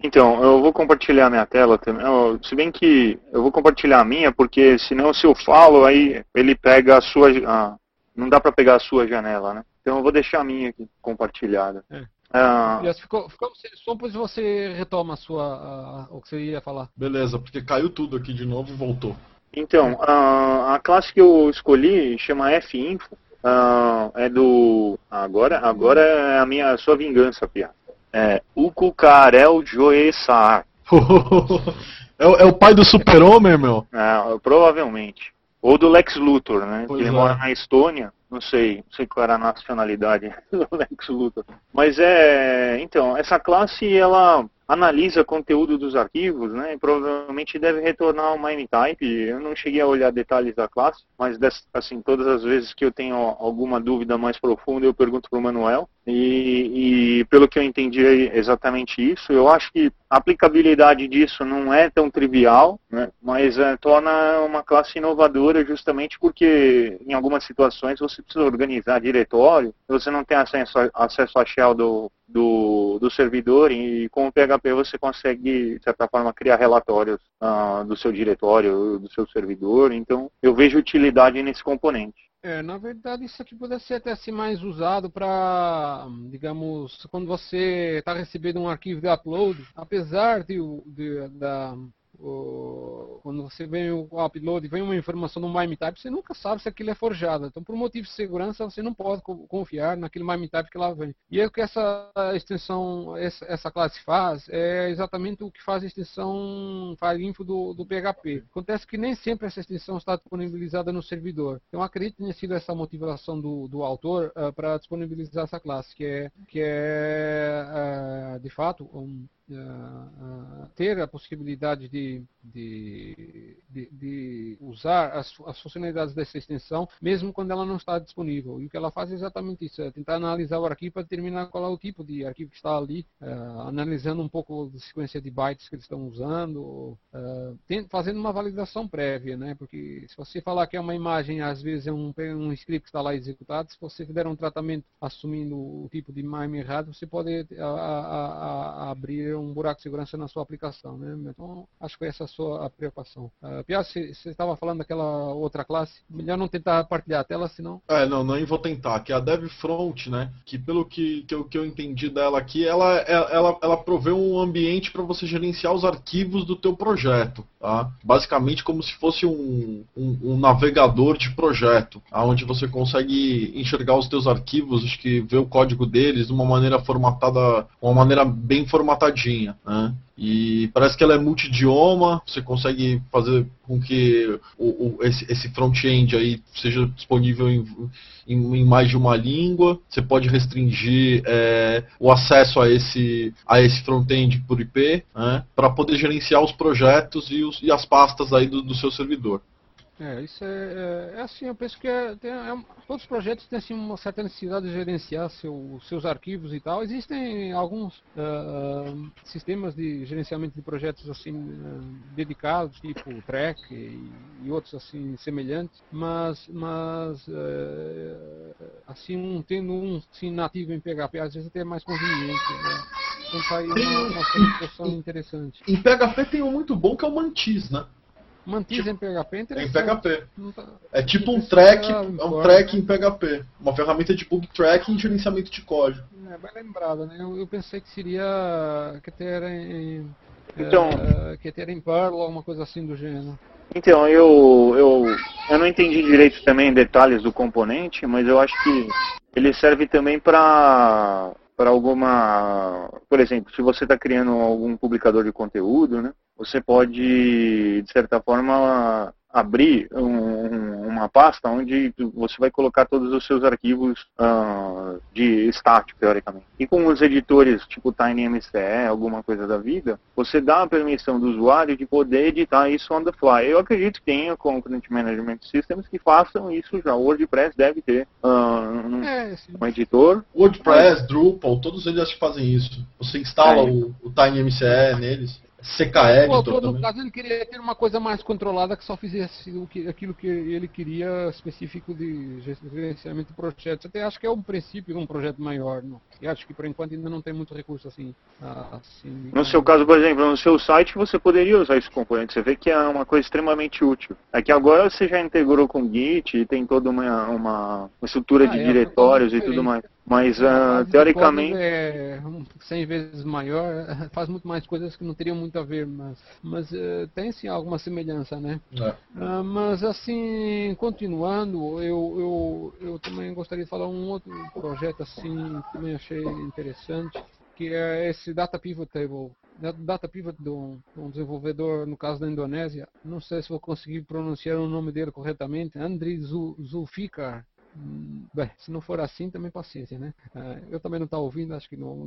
Então, eu vou compartilhar minha tela também. Se bem que eu vou compartilhar a minha, porque senão se eu falo, aí ele pega a sua... Ah, não dá para pegar a sua janela, né? Então eu vou deixar a minha aqui compartilhada. É. Ah. Ficou, ficou sem som, pois você retoma a sua, a, o que você ia falar. Beleza, porque caiu tudo aqui de novo e voltou. Então, a, a classe que eu escolhi chama Finfo. Uh, é do. Agora, agora é a minha a sua vingança, Pia. É Ukukarel Joesar. é, é o pai do super-homem, meu? É, provavelmente. Ou do Lex Luthor, né? Pois ele é. mora na Estônia não sei, não sei qual era a nacionalidade do Lex Luthor. Mas é, então, essa classe ela analisa conteúdo dos arquivos, né? E provavelmente deve retornar uma M-Type. Eu não cheguei a olhar detalhes da classe, mas assim, todas as vezes que eu tenho alguma dúvida mais profunda, eu pergunto para o Manuel. E, e, pelo que eu entendi é exatamente isso. Eu acho que a aplicabilidade disso não é tão trivial, né? mas é, torna uma classe inovadora justamente porque em algumas situações você precisa organizar diretório, você não tem acesso, acesso à shell do, do, do servidor e com o PHP você consegue, de certa forma, criar relatórios uh, do seu diretório, do seu servidor. Então, eu vejo utilidade nesse componente. É, na verdade, isso aqui pode ser até assim mais usado para, digamos, quando você está recebendo um arquivo de upload, apesar de, de da quando você vem o upload, vem uma informação no MIME-Type, você nunca sabe se aquilo é forjado. Então, por motivo de segurança, você não pode confiar naquele MIME-Type que lá vem. E é o que essa extensão, essa, essa classe faz, é exatamente o que faz a extensão FileInfo do, do PHP. Acontece que nem sempre essa extensão está disponibilizada no servidor. Então, acredito que tenha sido essa motivação do, do autor uh, para disponibilizar essa classe, que é, que é uh, de fato, um, ter a possibilidade de, de, de, de usar as, as, funcionalidades dessa extensão, mesmo quando ela não está disponível. E o que ela faz é exatamente isso, é tentar analisar o arquivo para determinar qual é o tipo de arquivo que está ali, uh, analisando um pouco a sequência de bytes que eles estão usando, uh, tem, fazendo uma validação prévia, né? porque se você falar que é uma imagem, às vezes é um, um script que está lá executado, se você der um tratamento assumindo o tipo de MIME errado, você pode a, a, a, abrir um buraco de segurança na sua aplicação. Né? Então, acho que essa a sua preocupação. Uh, Pia, você estava falando daquela outra classe, melhor não tentar partilhar a tela, senão... É, não, nem vou tentar, que é a DevFront, né? Que pelo que, que, eu, que eu entendi dela aqui, ela, ela, ela provê um ambiente para você gerenciar os arquivos do teu projeto. Tá? Basicamente como se fosse um, um, um navegador de projeto, onde você consegue enxergar os teus arquivos, que ver o código deles de uma maneira formatada, uma maneira bem formatadinha. Né? E parece que ela é multidioma, você consegue fazer com que o, o, esse, esse front-end aí seja disponível em, em, em, mais de uma língua. Você pode restringir é, o acesso a esse, a esse front-end por IP, né, para poder gerenciar os projetos e, os, e as pastas aí do, do seu servidor. É, isso é, é, é, assim, eu penso que é, tem, é, todos os projetos têm assim, uma certa necessidade de gerenciar seu, seus arquivos e tal. Existem alguns uh, sistemas de gerenciamento de projetos assim uh, dedicados, tipo Track e, e, outros assim semelhantes, mas, mas uh, assim um, tendo um assim, nativo em PHP às vezes até é mais conveniente. Né? Então tá aí uma, uma interessante. Em PHP tem um muito bom que é o Mantis, né? Mantis tipo, em PHP é Em PHP. Tá, é tipo um track, é um track em PHP. Uma ferramenta de bug tracking e gerenciamento de código. É bem lembrado, né? Eu, eu pensei que seria que ter em então, é, que ter em Perl ou alguma coisa assim do gênero. Então, eu, eu, eu não entendi direito também detalhes do componente, mas eu acho que ele serve também para para alguma, por exemplo, se você está criando algum publicador de conteúdo, né, você pode, de certa forma, abrir um, uma pasta onde você vai colocar todos os seus arquivos uh, de estático, teoricamente. E com os editores tipo TinyMCE, alguma coisa da vida, você dá a permissão do usuário de poder editar isso on the fly. Eu acredito que tenha Component Management Systems que façam isso já. O WordPress deve ter uh, um, é, um, editor. WordPress, Drupal, todos eles acho que fazem isso. Você instala é. o, o TinyMCE neles. CK o autor, no caso, ele queria ter uma coisa mais controlada que só fizesse o que, aquilo que ele queria específico de gerenciamento de projetos. Até acho que é um princípio de um projeto maior. Não? E acho que por enquanto ainda não tem muito recurso assim. assim no seu caso, por exemplo, no seu site você poderia usar esse componente. Você vê que é uma coisa extremamente útil. É que agora você já integrou com Git e tem toda uma, uma estrutura ah, de é, diretórios e tudo mais. Mas, uh, teoricamente... É 100 vezes maior, faz muito mais coisas que não teriam muito a ver, mas, mas uh, tem sim alguma semelhança, né? É. Uh, mas, assim, continuando, eu, eu, eu também gostaria de falar um outro projeto, assim, que também achei interessante, que é esse Data Pivot Table. Data Pivot de um, um, desenvolvedor, no caso da Indonésia, não sei se vou conseguir pronunciar o nome dele corretamente, Andri Zulfikar. Bem, se não for assim, também paciência, né? Uh, eu também não estou ouvindo, acho que não, não